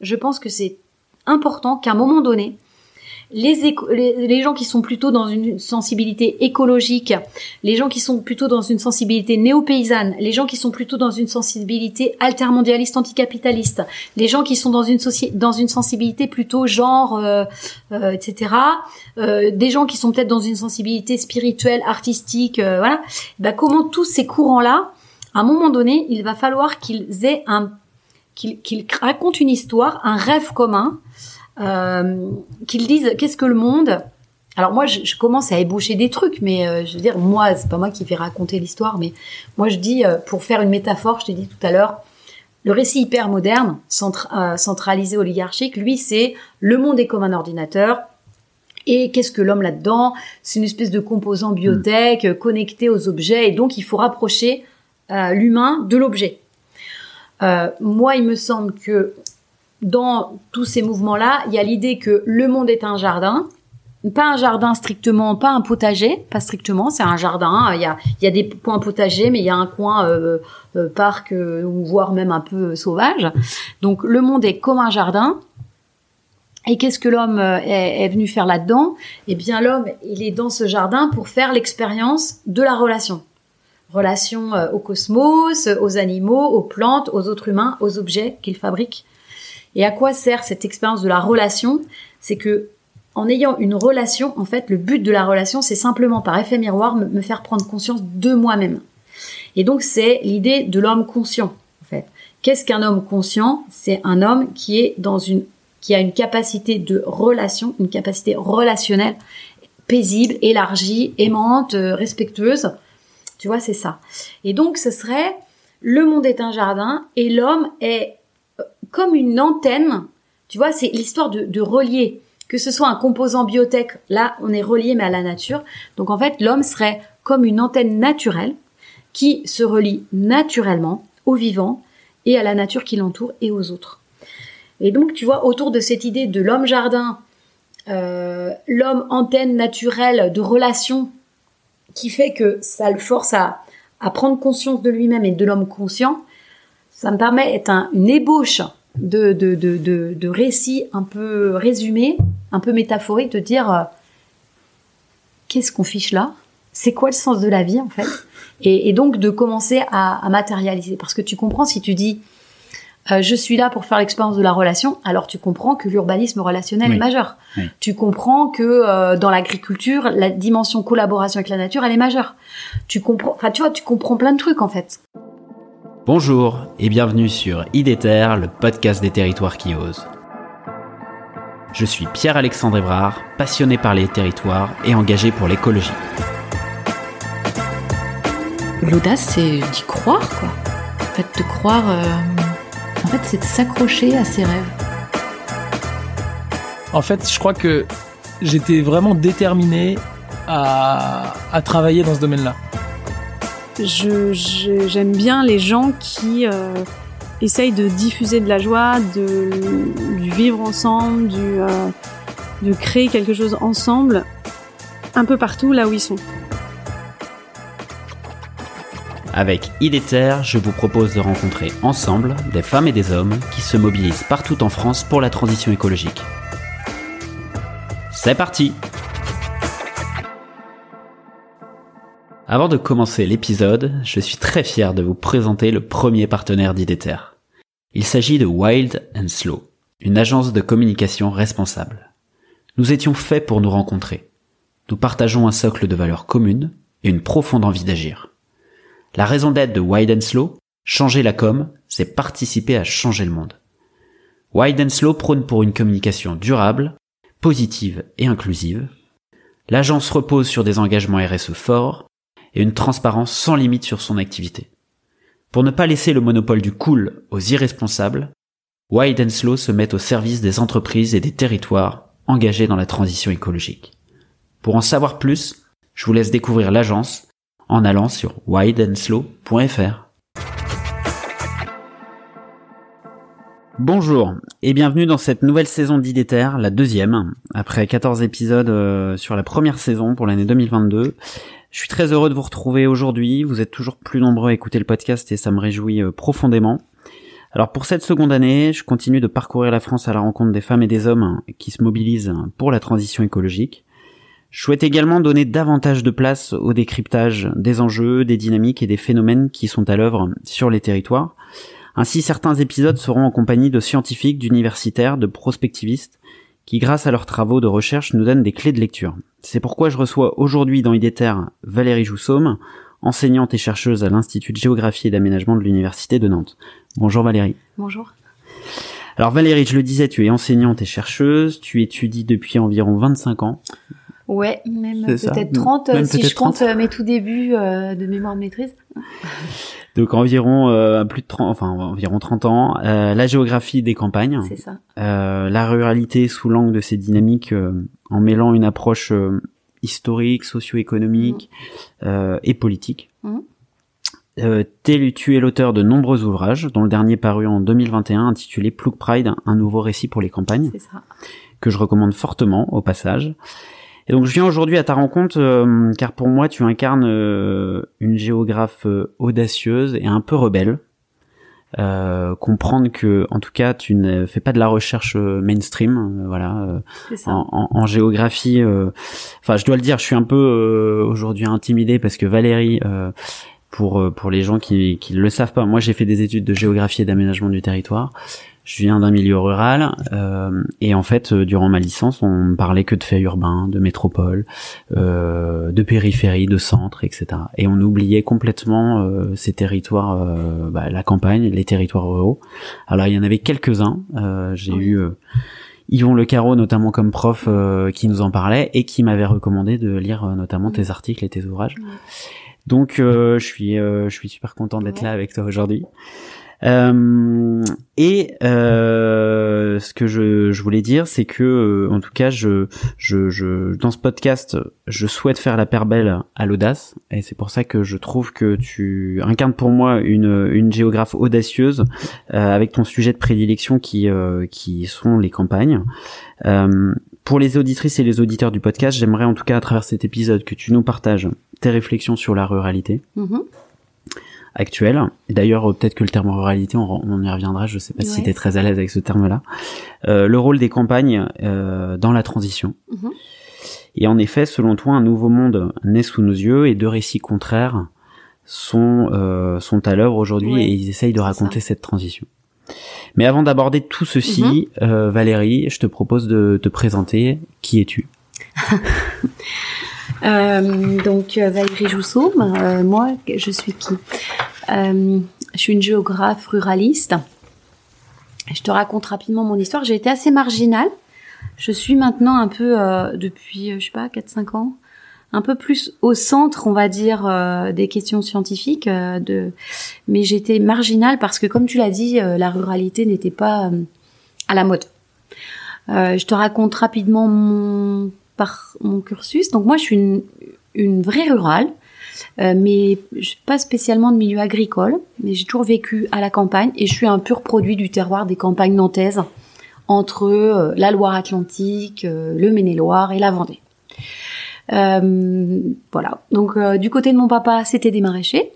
Je pense que c'est important qu'à un moment donné, les, les, gens qui sont plutôt dans une sensibilité écologique, les gens qui sont plutôt dans une sensibilité néo-paysanne, les gens qui sont plutôt dans une sensibilité altermondialiste anticapitaliste, les gens qui sont dans une, dans une sensibilité plutôt genre, euh, euh, etc., euh, des gens qui sont peut-être dans une sensibilité spirituelle, artistique, euh, voilà, bah, comment tous ces courants-là, à un moment donné, il va falloir qu'ils aient un qu'ils racontent une histoire, un rêve commun, euh, qu'ils disent qu'est-ce que le monde. Alors moi, je, commence à ébaucher des trucs, mais euh, je veux dire, moi, c'est pas moi qui vais raconter l'histoire, mais moi je dis, euh, pour faire une métaphore, je t'ai dit tout à l'heure, le récit hyper moderne, centralisé oligarchique, lui, c'est le monde est comme un ordinateur. Et qu'est-ce que l'homme là-dedans C'est une espèce de composant biotech hmm. connecté aux objets, et donc il faut rapprocher l'humain de l'objet. Moi, il me semble que dans tous ces mouvements-là, il y a l'idée que le monde est un jardin, pas un jardin strictement, pas un potager, pas strictement, c'est un jardin. Il y a, il y a des coins potagers, mais il y a un coin euh, euh, parc euh, ou voire même un peu sauvage. Donc le monde est comme un jardin. Et qu'est-ce que l'homme est, est, venu faire là-dedans? Eh bien, l'homme, il est dans ce jardin pour faire l'expérience de la relation. Relation au cosmos, aux animaux, aux plantes, aux autres humains, aux objets qu'il fabrique et à quoi sert cette expérience de la relation? C'est que en ayant une relation, en fait, le but de la relation, c'est simplement par effet miroir me, faire prendre conscience de moi-même. Et donc c'est l'idée de l'homme conscient, en fait. Qu'est-ce qu'un homme conscient? C'est un homme qui est dans une qui a une capacité de relation, une capacité relationnelle paisible, élargie, aimante, euh, respectueuse. Tu vois, c'est ça. Et donc ce serait le monde est un jardin et l'homme est comme une antenne. Tu vois, c'est l'histoire de, relier. Que ce soit un composant biotech, là, on est relié mais à la nature. Donc en fait, l'homme serait comme une antenne naturelle qui se relie naturellement au vivant et à la nature qui l'entoure et aux autres. Et donc, tu vois, autour de cette idée de l'homme jardin, euh, l'homme antenne naturelle de relation qui fait que ça le force à, à prendre conscience de lui-même et de l'homme conscient, ça me permet d'être une ébauche de, de, de, de, récits un peu résumés, un peu métaphoriques, de dire euh, qu'est-ce qu'on fiche là? C'est quoi le sens de la vie en fait? Et, donc de commencer à, matérialiser. Parce que tu comprends si tu dis euh, je suis là pour faire l'expérience de la relation, alors tu comprends que l'urbanisme relationnel est majeur. Tu comprends que euh, dans l'agriculture, la dimension collaboration avec la nature, elle est majeure. Tu comprends, enfin tu vois, tu comprends plein de trucs en fait. Bonjour et bienvenue sur IDETER, le podcast des territoires qui osent. Je suis Pierre-Alexandre Evrard, passionné par les territoires et engagé pour l'écologie. L'audace, c'est d'y croire, quoi. En fait, de croire. Euh, fait, c'est de s'accrocher à ses rêves. En fait, je crois que j'étais vraiment déterminé à travailler dans ce domaine-là j'aime bien les gens qui euh, essayent de diffuser de la joie, de, du vivre ensemble, du, euh, de créer quelque chose ensemble, un peu partout là où ils sont. Avec IDETER, je vous propose de rencontrer ensemble des femmes et des hommes qui se mobilisent partout en France pour la transition écologique. C'est parti Avant de commencer l'épisode, je suis très fier de vous présenter le premier partenaire d'IDETER. Il s'agit de Wild and Slow, une agence de communication responsable. Nous étions faits pour nous rencontrer. Nous partageons un socle de valeurs communes et une profonde envie d'agir. La raison d'être de and Slow, changer la com, c'est participer à changer le monde. And Slow prône pour une communication durable, positive et inclusive. L'agence repose sur des engagements RSE forts et une transparence sans limite sur son activité. Pour ne pas laisser le monopole du cool aux irresponsables, Wide Slow se met au service des entreprises et des territoires engagés dans la transition écologique. Pour en savoir plus, je vous laisse découvrir l'agence en allant sur wideandslow.fr. Bonjour et bienvenue dans cette nouvelle saison d'Idéter, la deuxième, après 14 épisodes euh, sur la première saison pour l'année 2022. Je suis très heureux de vous retrouver aujourd'hui. Vous êtes toujours plus nombreux à écouter le podcast et ça me réjouit euh, profondément. Alors pour cette seconde année, je continue de parcourir la France à la rencontre des femmes et des hommes qui se mobilisent pour la transition écologique. Je souhaite également donner davantage de place au décryptage des enjeux, des dynamiques et des phénomènes qui sont à l'œuvre sur les territoires. Ainsi, certains épisodes seront en compagnie de scientifiques, d'universitaires, de prospectivistes, qui grâce à leurs travaux de recherche nous donnent des clés de lecture. C'est pourquoi je reçois aujourd'hui dans IDETER Valérie Joussaume, enseignante et chercheuse à l'Institut de géographie et d'aménagement de l'Université de Nantes. Bonjour Valérie. Bonjour. Alors Valérie, je le disais, tu es enseignante et chercheuse, tu étudies depuis environ 25 ans. Ouais, même peut-être 30 Même si je compte 30. euh, mes tout débuts euh, de mémoire de maîtrise. Donc environ euh, plus de 30, enfin environ 30 ans. Euh, la géographie des campagnes, ça. euh, la ruralité sous l'angle de ces dynamiques, euh, en mêlant une approche euh, historique, socio-économique euh, et politique. Euh, t'es- tu es l'auteur de nombreux ouvrages, dont le dernier paru en 2021 intitulé Ploug Pride, un nouveau récit pour les campagnes, ça. que je recommande fortement au passage. Et donc je viens aujourd'hui à ta rencontre euh, car pour moi tu incarnes euh, une géographe euh, audacieuse et un peu rebelle. Euh, comprendre que en tout cas tu ne fais pas de la recherche euh, mainstream, voilà. euh, ça. en, en- en géographie, euh, enfin je dois le dire, je suis un peu euh, aujourd'hui intimidé parce que Valérie, euh, pour pour les gens qui qui le savent pas, moi j'ai fait des études de géographie et d'aménagement du territoire. Je viens d'un milieu rural euh, et en fait euh, durant ma licence on me parlait que de faits urbains, de métropole, euh, de périphérie, de centre, etc. Et on oubliait complètement euh, ces territoires, euh, bah, la campagne, les territoires ruraux. Alors il y en avait quelques-uns. euh, J'ai Oui. eu euh, Yvon Le Carreau notamment comme prof euh, qui nous en parlait et qui m'avait recommandé de lire euh, notamment tes articles et tes ouvrages. Donc euh, je suis euh, je suis super content d'être Ouais. là avec toi aujourd'hui. Euh, et euh, ce que je, je voulais dire, c'est que euh, en tout cas, je, je, je, dans ce podcast, je souhaite faire la paire belle à l'audace, et c'est pour ça que je trouve que tu incarnes pour moi une, une géographe audacieuse euh, avec ton sujet de prédilection qui, euh, qui sont les campagnes. Pour les auditrices et les auditeurs du podcast, j'aimerais en tout cas à travers cet épisode que tu nous partages tes réflexions sur la ruralité Mhm. Actuelle. D'ailleurs, peut-être que le terme ruralité, on, on y reviendra. Je sais pas si tu es très à l'aise avec ce terme-là. Euh, le rôle des campagnes euh, dans la transition. Mhm. Et en effet, selon toi, un nouveau monde naît sous nos yeux et deux récits contraires sont euh, sont à l'œuvre aujourd'hui Ouais, et ils essayent de raconter cette transition. Mais avant d'aborder tout ceci, euh, Valérie, je te propose de te présenter. Qui es-tu? Euh, donc euh, Valérie Jousseau, euh, moi je suis qui Euh, Je suis une géographe ruraliste. Je te raconte rapidement mon histoire. J'ai été assez marginale. Je suis maintenant un peu euh, depuis je sais pas 4-5 ans un peu plus au centre, on va dire, euh, des questions scientifiques. euh, de... Mais j'étais marginale parce que, comme tu l'as dit, euh, la ruralité n'était pas à la mode. Je te raconte rapidement mon, par mon cursus. Donc moi, je suis une, vraie rurale, euh, mais je pas spécialement de milieu agricole, mais j'ai toujours vécu à la campagne et je suis un pur produit du terroir des campagnes nantaises entre euh, la Loire-Atlantique, euh, le Maine-et-Loire et la Vendée. Voilà. Donc du côté de mon papa, c'était des maraîchers.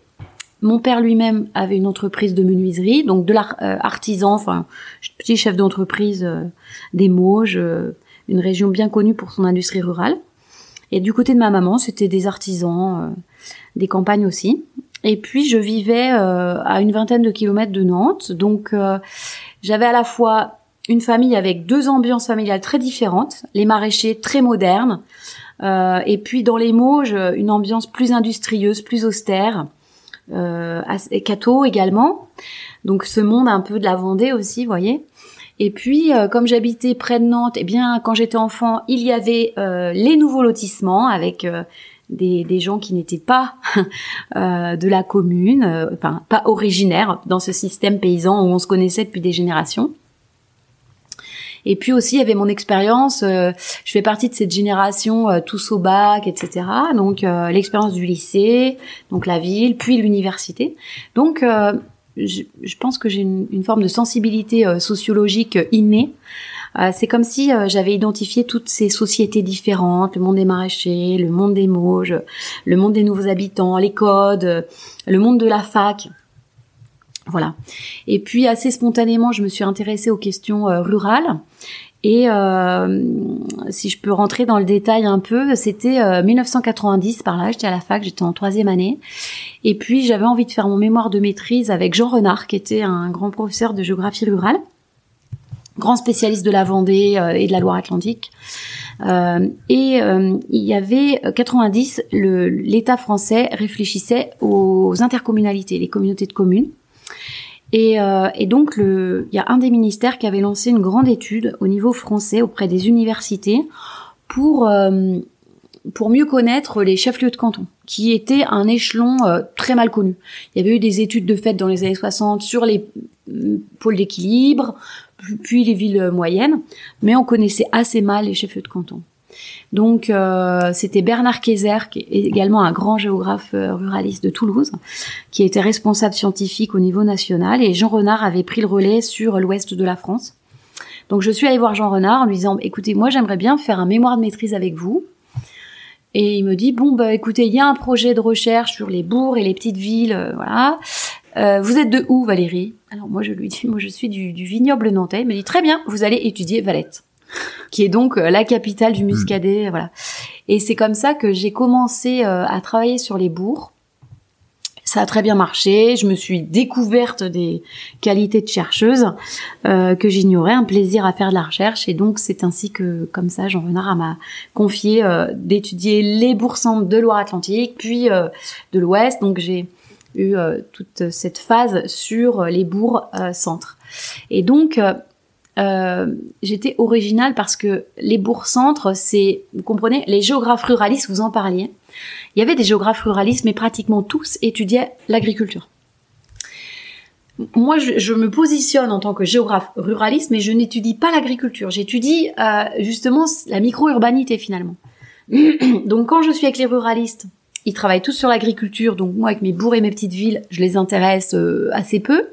Mon père lui-même avait une entreprise de menuiserie, donc de l'artisan, enfin petit chef d'entreprise des Mauges, une région bien connue pour son industrie rurale. Et du côté de ma maman, c'était des artisans, euh, des campagnes aussi. Et puis je vivais euh, à une vingtaine de kilomètres de Nantes, donc euh, j'avais à la fois une famille avec deux ambiances familiales très différentes, les maraîchers très modernes, et puis dans les Mauges, une ambiance plus industrieuse, plus austère, euh, catho également. Donc ce monde un peu de la Vendée aussi, vous voyez. Et puis, euh, comme j'habitais près de Nantes, eh bien, quand j'étais enfant, il y avait euh, les nouveaux lotissements avec euh, des, des gens qui n'étaient pas euh, de la commune, euh, enfin pas originaires dans ce système paysan où on se connaissait depuis des générations. Et puis aussi, il y avait mon expérience. euh, je fais partie de cette génération euh, tous au bac, etc. Donc euh, l'expérience du lycée, donc la ville, puis l'université. Donc je, je pense que j'ai une, une forme de sensibilité euh, sociologique euh, innée. Euh, c'est comme si j'avais identifié toutes ces sociétés différentes, le monde des maraîchers, le monde des Mauges, le monde des nouveaux habitants, les codes, le monde de la fac. Voilà. Et puis assez spontanément, je me suis intéressée aux questions rurales. Et euh, si je peux rentrer dans le détail un peu, c'était 1990 par là, j'étais à la fac, j'étais en troisième année. Et puis j'avais envie de faire mon mémoire de maîtrise avec Jean Renard, qui était un grand professeur de géographie rurale, grand spécialiste de la Vendée et de la Loire-Atlantique. Euh, et euh, il y avait 90, l'État français réfléchissait aux intercommunalités, les communautés de communes. Et, euh, et, donc, il y a un des ministères qui avait lancé une grande étude au niveau français auprès des universités pour pour mieux connaître les chefs-lieux de canton, qui étaient un échelon très mal connu. Il y avait eu des études de fait dans les années 60 sur les pôles d'équilibre, puis les villes moyennes, mais on connaissait assez mal les chefs de canton. Donc euh, c'était Bernard Kayser, qui est également un grand géographe euh, ruraliste de Toulouse, qui était responsable scientifique au niveau national, et Jean Renard avait pris le relais sur l'ouest de la France. Donc je suis allée voir Jean Renard en lui disant, écoutez, moi j'aimerais bien faire un mémoire de maîtrise avec vous. Et il me dit, bon, bah écoutez, il y a un projet de recherche sur les bourgs et les petites villes, euh, voilà. Euh, vous êtes de où, Valérie? Alors moi, je lui dis, moi, je suis du, du, vignoble nantais. Il me dit, très bien, vous allez étudier Valette, qui est donc euh, la capitale du muscadet, voilà. Et c'est comme ça que j'ai commencé euh, à travailler sur les bourgs. Ça a très bien marché. Je me suis découverte des qualités de chercheuse euh, que j'ignorais, un plaisir à faire de la recherche. Et donc c'est ainsi que, comme ça, Jean Renard m'a confié d'étudier les bourgs centres de Loire-Atlantique, puis de l'Ouest. Donc j'ai eu toute cette phase sur les bourgs centres. Et donc euh, j'étais originale parce que les bourgs centres, c'est, vous comprenez, les géographes ruralistes, vous en parliez. Il y avait des géographes ruralistes, mais pratiquement tous étudiaient l'agriculture. Moi, je, me positionne en tant que géographe ruraliste, mais je n'étudie pas l'agriculture. J'étudie justement la micro-urbanité finalement. Donc, quand je suis avec les ruralistes, ils travaillent tous sur l'agriculture, donc moi avec mes bourgs et mes petites villes, je les intéresse euh, assez peu.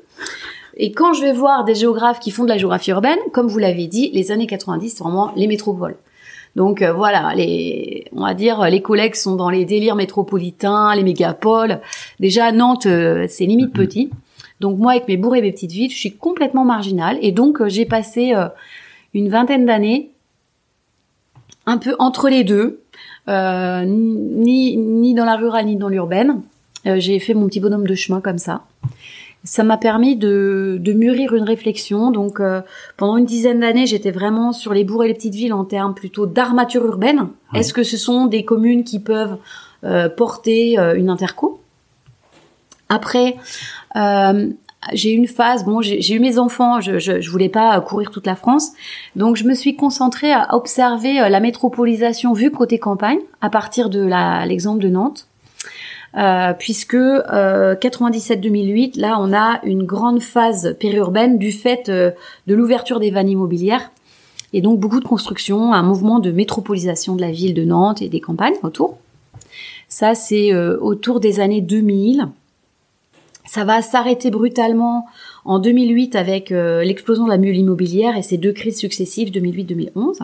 Et quand je vais voir des géographes qui font de la géographie urbaine, comme vous l'avez dit, les années 90, c'est vraiment les métropoles. Donc euh, voilà, les, on va dire les collègues sont dans les délires métropolitains, les mégapoles. Déjà Nantes, euh, c'est limite mhm. petit. Donc moi avec mes bourgs et mes petites villes, je suis complètement marginale. Et donc j'ai passé une vingtaine d'années un peu entre les deux, euh, ni, ni dans la rurale ni dans l'urbaine. Euh, j'ai fait mon petit bonhomme de chemin comme ça. Ça m'a permis de, de, mûrir une réflexion. Donc euh, pendant une dizaine d'années, j'étais vraiment sur les bourgs et les petites villes en termes plutôt d'armature urbaine. Est-ce que ce sont des communes qui peuvent porter une interco? Après, j'ai eu une phase, bon, j'ai eu mes enfants, je, je, je, voulais pas courir toute la France, donc je me suis concentrée à observer euh, la métropolisation vue côté campagne, à partir de l'exemple de Nantes, euh, puisque euh, 97-2008, là, on a une grande phase périurbaine du fait euh, de l'ouverture des vannes immobilières, et donc beaucoup de construction, un mouvement de métropolisation de la ville de Nantes et des campagnes autour. Ça, c'est euh, autour des années 2000. Ça va s'arrêter brutalement en 2008 avec l'explosion de la mule immobilière et ses deux crises successives 2008-2011.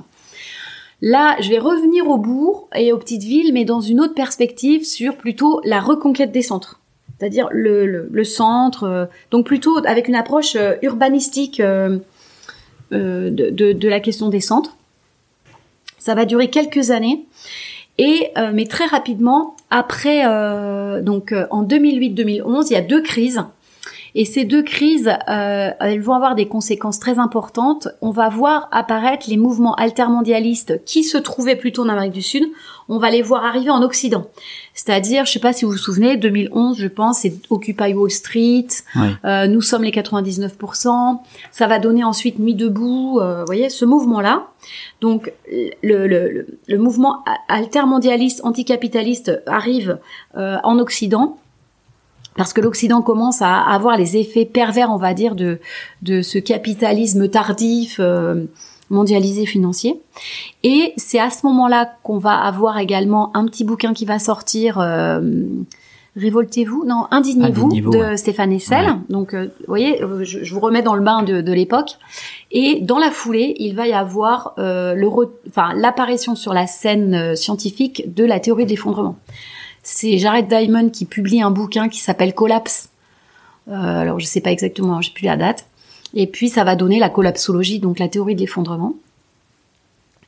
Là, je vais revenir au bourg et aux petites villes, mais dans une autre perspective sur plutôt la reconquête des centres. C'est-à-dire le, centre, euh, donc plutôt avec une approche euh, urbanistique de, de, de, la question des centres. Ça va durer quelques années. Et mais très rapidement, après, euh, donc euh, en 2008-2011, il y a deux crises. Et ces deux crises, euh, elles vont avoir des conséquences très importantes. On va voir apparaître les mouvements altermondialistes qui se trouvaient plutôt en Amérique du Sud. On va les voir arriver en Occident. C'est-à-dire, je sais pas si vous vous souvenez, 2011, je pense, c'est Occupy Wall Street. Euh, nous sommes les 99%. Ça va donner ensuite Nuit debout. Euh, vous voyez, ce mouvement-là. Donc, le, le, le, mouvement altermondialiste, anticapitaliste arrive euh, en Occident parce que l'Occident commence à avoir les effets pervers, on va dire, de, de ce capitalisme tardif, euh, mondialisé financier. Et c'est à ce moment-là qu'on va avoir également un petit bouquin qui va sortir. Euh, Révoltez-vous, non, Indignez-vous de Stéphane Essel. Donc, euh, vous voyez, je, vous remets dans le bain de, de l'époque. Et dans la foulée, il va y avoir le, enfin, l'apparition sur la scène scientifique de la théorie de l'effondrement c'est Jared Diamond qui publie un bouquin qui s'appelle Collapse alors je sais pas exactement, j'ai plus la date. Et puis ça va donner la collapsologie, donc la théorie de l'effondrement.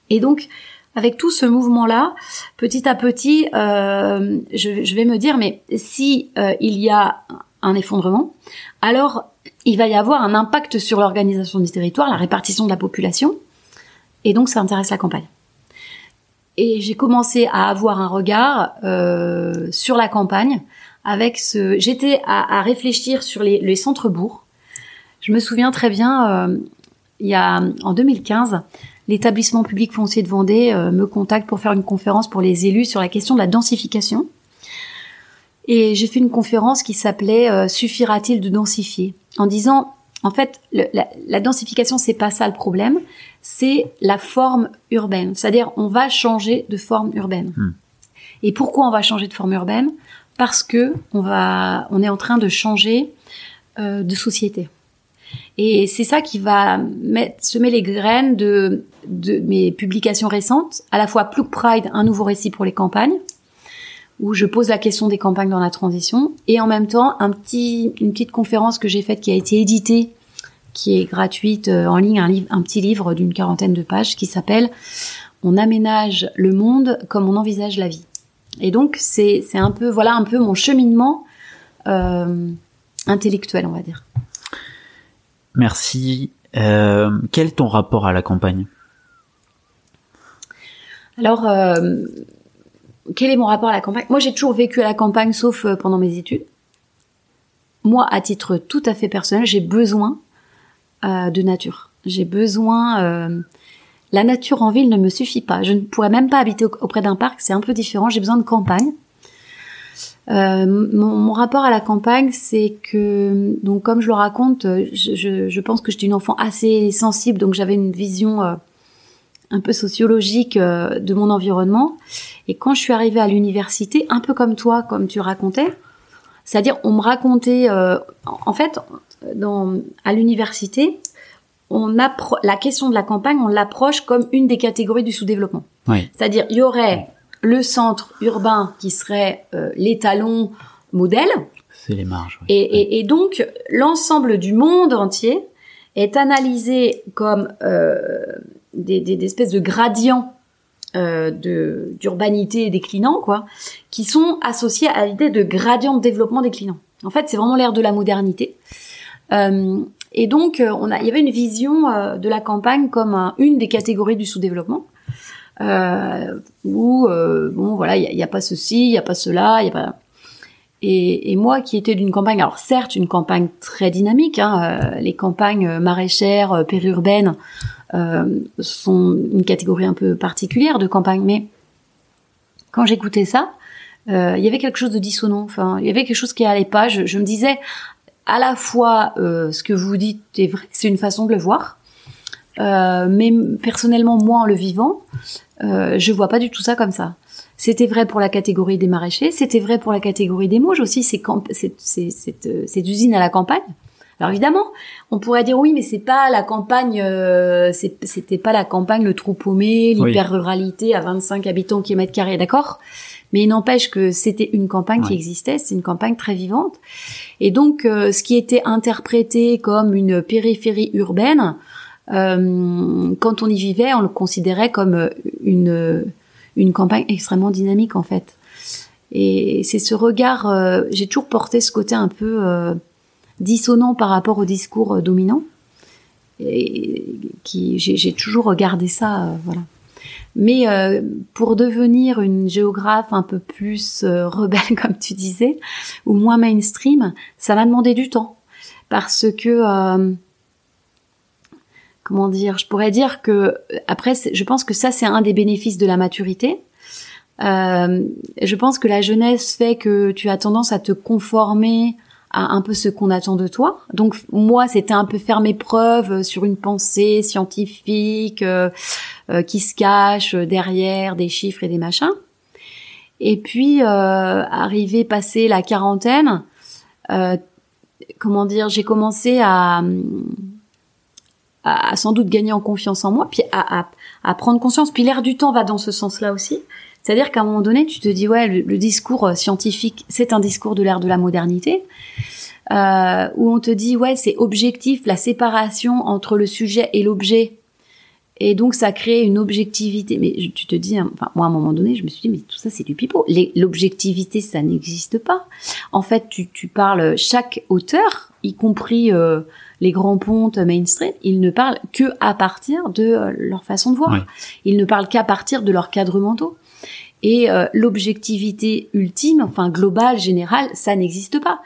Et donc avec tout ce mouvement-là, petit à petit, euh, je, vais me dire, mais si euh, il y a un effondrement, alors il va y avoir un impact sur l'organisation du territoire, la répartition de la population, et donc ça intéresse la campagne. Et j'ai commencé à avoir un regard euh, sur la campagne avec ce. J'étais à, réfléchir sur les, les centres-bourgs. Je me souviens très bien, il y a en 2015, l'établissement public foncier de Vendée euh, me contacte pour faire une conférence pour les élus sur la question de la densification. Et j'ai fait une conférence qui s'appelait euh, Suffira-t-il de densifier? En disant, en fait, la, la, densification, c'est pas ça le problème, c'est la forme urbaine. C'est-à-dire, on va changer de forme urbaine. Hmm. Et pourquoi on va changer de forme urbaine? Parce que on va, on est en train de changer euh, de société. Et c'est ça qui va mettre, semer les graines de, de mes publications récentes, à la fois Plug Pride, un nouveau récit pour les campagnes, où je pose la question des campagnes dans la transition, et en même temps un petit, une petite conférence que j'ai faite qui a été éditée, qui est gratuite euh, en ligne, un, livre, un petit livre d'une quarantaine de pages qui s'appelle On aménage le monde comme on envisage la vie. Et donc c'est c'est un peu voilà un peu mon cheminement euh, intellectuel, on va dire. Merci. Euh, quel est ton rapport à la campagne? Alors, euh, quel est mon rapport à la campagne? Moi, j'ai toujours vécu à la campagne, sauf euh, pendant mes études. Moi, à titre tout à fait personnel, j'ai besoin de nature. J'ai besoin... la nature en ville ne me suffit pas. Je ne pourrais même pas habiter auprès d'un parc, c'est un peu différent. J'ai besoin de campagne. Euh, mon, rapport à la campagne, c'est que, donc comme je le raconte, je, je, pense que j'étais une enfant assez sensible, donc j'avais une vision euh, un peu sociologique euh, de mon environnement. Et quand je suis arrivée à l'université, un peu comme toi, comme tu racontais, c'est-à-dire on me racontait, en fait, dans, à l'université, on la question de la campagne, on l'approche comme une des catégories du sous-développement. Oui. C'est-à-dire, il y aurait le centre urbain qui serait euh, l'étalon modèle. C'est les marges. Et, donc l'ensemble du monde entier est analysé comme euh, des, espèces de gradients euh, de d'urbanité déclinants, quoi, qui sont associés à l'idée de gradient de développement déclinant. En fait, c'est vraiment l'ère de la modernité. et donc, on a, il y avait une vision de la campagne comme une des catégories du sous-développement euh, où euh, bon voilà, il n'y a, pas ceci, il n'y a pas cela, il y a pas. Et, et, moi qui étais d'une campagne, alors certes une campagne très dynamique, hein, euh, les campagnes maraîchères, euh, périurbaines euh, sont une catégorie un peu particulière de campagne, mais quand j'écoutais ça, euh, il y avait quelque chose de dissonant. Enfin, il y avait quelque chose qui allait pas. Je, je me disais à la fois ce que vous dites est vrai, c'est une façon de le voir, mais personnellement moi en le vivant, euh, je vois pas du tout ça comme ça. C'était vrai pour la catégorie des maraîchers, c'était vrai pour la catégorie des mouches aussi, c'est cette, euh, cette, usine à la campagne. Alors évidemment, on pourrait dire oui, mais c'est pas la campagne, euh, c'était pas la campagne, le trou paumé, l'hyper-ruralité à 25 habitants au kilomètre carré, d'accord? Mais il n'empêche que c'était une campagne qui existait, c'est une campagne très vivante. Et donc, euh, ce qui était interprété comme une périphérie urbaine, euh, quand on y vivait, on le considérait comme une, une campagne extrêmement dynamique en fait. Et c'est ce regard, euh, j'ai toujours porté ce côté un peu euh, dissonant par rapport au discours dominant. Et qui j'ai toujours regardé ça, voilà. Mais pour devenir une géographe un peu plus rebelle, comme tu disais, ou moins mainstream, ça m'a demandé du temps. Parce que comment dire, je pourrais dire que après, je pense que ça c'est un des bénéfices de la maturité. Euh, je pense que la jeunesse fait que tu as tendance à te conformer à un peu ce qu'on attend de toi. Donc moi, c'était un peu faire mes preuves sur une pensée scientifique euh, euh, qui se cache derrière des chiffres et des machins. Et puis euh, arrivé passer la quarantaine, comment dire, j'ai commencé à à, sans doute gagner en confiance en moi, puis à, prendre conscience. Puis l'air du temps va dans ce sens-là aussi. C'est-à-dire qu'à un moment donné, tu te dis ouais, le, discours scientifique, c'est un discours de l'ère de la modernité, euh, où on te dit ouais, c'est objectif, la séparation entre le sujet et l'objet. Et donc ça crée une objectivité. Mais tu te dis, hein, enfin moi à un moment donné, je me suis dit mais tout ça c'est du pipeau. L'objectivité ça n'existe pas. En fait, tu, tu parles chaque auteur, y compris euh, les grands pontes mainstream, ils ne parlent que à partir de euh, leur façon de voir. Ils ne parlent qu'à partir de leurs cadres mentaux. Et euh, l'objectivité ultime, enfin globale, générale, ça n'existe pas.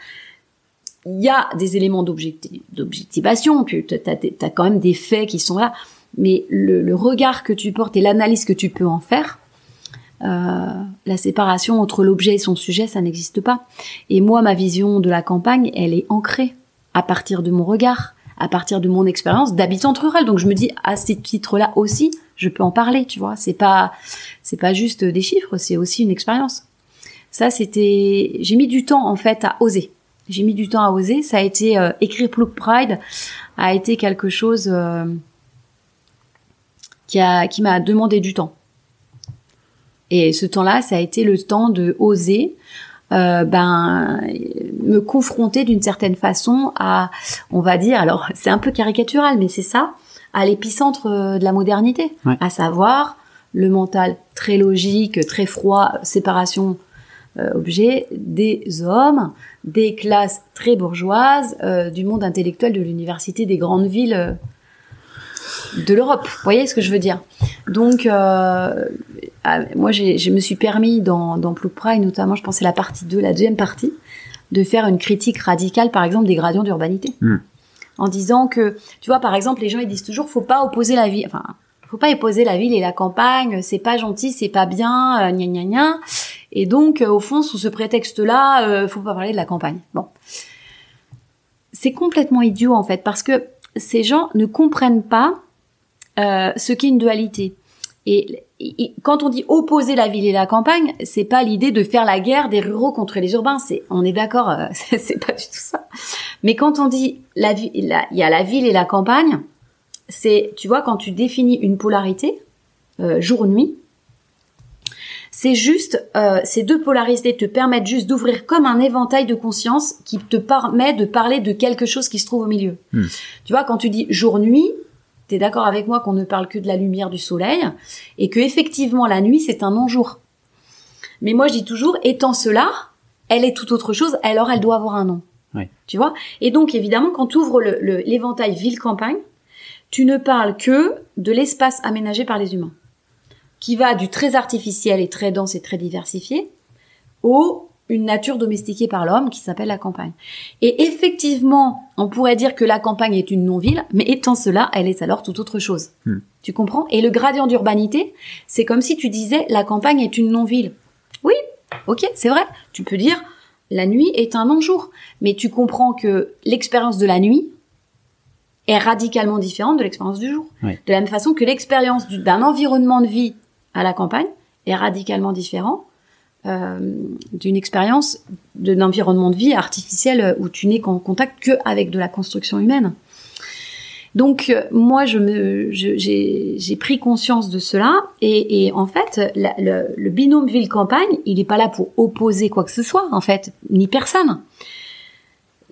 Il y a des éléments d'objectivation, tu as, quand même des faits qui sont là, mais le, regard que tu portes et l'analyse que tu peux en faire, euh, la séparation entre l'objet et son sujet, ça n'existe pas. Et moi, ma vision de la campagne, elle est ancrée à partir de mon regard, à partir de mon expérience d'habitante rurale. Donc je me dis à ces titres-là aussi, je peux en parler, tu vois. C'est pas c'est pas juste des chiffres, c'est aussi une expérience. Ça c'était j'ai mis du temps en fait à oser. J'ai mis du temps à oser, ça a été euh, écrire Plouk Pride a été quelque chose euh, qui a qui m'a demandé du temps. Et ce temps-là, ça a été le temps de oser euh, ben me confronter d'une certaine façon à, on va dire, alors c'est un peu caricatural, mais c'est ça, à l'épicentre euh, de la modernité, à savoir le mental très logique, très froid, séparation euh, objet des hommes, des classes très bourgeoises, du monde intellectuel de l'université des grandes villes de l'Europe. Vous voyez ce que je veux dire? Donc, euh, moi, je me suis permis dans, dans Pride, notamment, je pensais la partie 2, la deuxième partie, de faire une critique radicale, par exemple, des gradients d'urbanité. Hmm. En disant que, tu vois, par exemple, les gens, ils disent toujours, faut pas opposer la vie, enfin, faut pas opposer la ville et la campagne, c'est pas gentil, c'est pas bien, euh, gna gna gna. Et donc, euh, au fond, sous ce prétexte-là, euh, faut pas parler de la campagne. Bon. C'est complètement idiot, en fait, parce que ces gens ne comprennent pas euh, ce qu'est une dualité. Et, quand on dit opposer la ville et la campagne, c'est pas l'idée de faire la guerre des ruraux contre les urbains. C'est, on est d'accord, euh, c'est pas du tout ça. Mais quand on dit la il y a la ville et la campagne, c'est, tu vois, quand tu définis une polarité euh, jour-nuit, c'est juste euh, ces deux polarités te permettent juste d'ouvrir comme un éventail de conscience qui te permet de parler de quelque chose qui se trouve au milieu. Hmm. Tu vois, quand tu dis jour-nuit, D'accord avec moi qu'on ne parle que de la lumière du soleil et que effectivement la nuit c'est un non-jour. Mais moi je dis toujours, étant cela, elle est tout autre chose, alors elle doit avoir un nom. Tu vois? Et donc évidemment quand tu ouvres l'éventail ville-campagne, tu ne parles que de l'espace aménagé par les humains, qui va du très artificiel et très dense et très diversifié au une nature domestiquée par l'homme qui s'appelle la campagne. Et effectivement, on pourrait dire que la campagne est une non-ville, mais étant cela, elle est alors tout autre chose. Hmm. Tu comprends? Et le gradient d'urbanité, c'est comme si tu disais la campagne est une non-ville. Oui, ok, c'est vrai. Tu peux dire la nuit est un non-jour, mais tu comprends que l'expérience de la nuit est radicalement différente de l'expérience du jour. De la même façon que l'expérience d'un environnement de vie à la campagne est radicalement différent euh, d'une expérience d'un environnement de vie artificiel où tu n'es qu'en contact que avec de la construction humaine. Donc euh, moi je me j'ai pris conscience de cela et, et en fait le, le, binôme ville campagne il n'est pas là pour opposer quoi que ce soit en fait ni personne.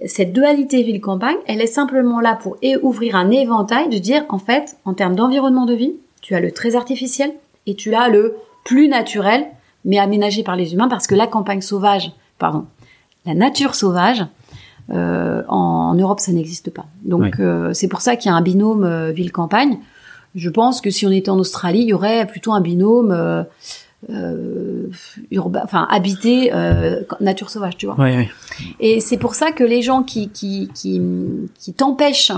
Cette dualité ville campagne elle est simplement là pour ouvrir un éventail de dire en fait en termes d'environnement de vie tu as le très artificiel et tu as le plus naturel mais aménagé par les humains parce que la campagne sauvage, pardon, la nature sauvage, euh, en, Europe, ça n'existe pas. Donc euh, c'est pour ça qu'il y a un binôme euh, ville-campagne. Je pense que si on était en Australie, il y aurait plutôt un binôme urbain, enfin habité nature sauvage, tu vois. Et c'est pour ça que les gens qui qui qui, qui t'empêchent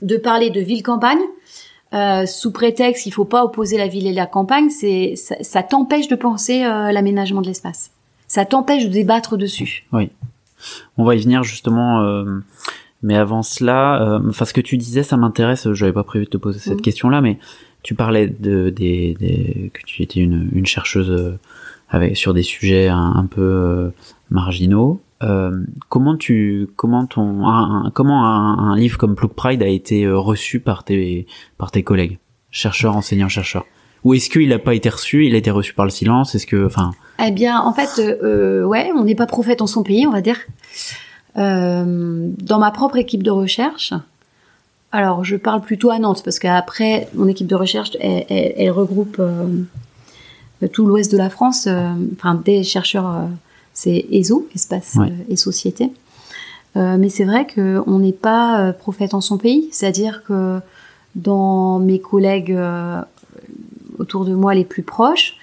de parler de ville-campagne, euh, sous prétexte qu'il faut pas opposer la ville et la campagne, c'est ça, t'empêche de penser euh, l'aménagement de l'espace. Ça t'empêche de débattre dessus. Oui. On va y venir justement. Euh, mais avant cela, enfin ce que tu disais, ça m'intéresse. J'avais pas prévu de te poser cette mhm. question-là, mais tu parlais de des, des, que tu étais une, une chercheuse avec sur des sujets un peu marginaux. Euh, comment tu comment ton un, comment un, livre comme Plug Pride a été euh, reçu par tes par tes collègues? Chercheurs enseignants chercheurs. Ou est-ce qu'il n'a pas été reçu Il a été reçu par le silence? Est-ce que, enfin Eh bien, en fait, euh, ouais, on n'est pas prophète en son pays, on va dire. Euh, dans ma propre équipe de recherche, alors je parle plutôt à Nantes parce qu'après mon équipe de recherche, elle, elle, regroupe euh, tout l'ouest de la France, euh, enfin des chercheurs, euh, c'est ESO, espace Ouais. euh, et société. Euh, mais c'est vrai qu'on n'est pas euh, prophète en son pays, c'est-à-dire que dans mes collègues euh, autour de moi les plus proches,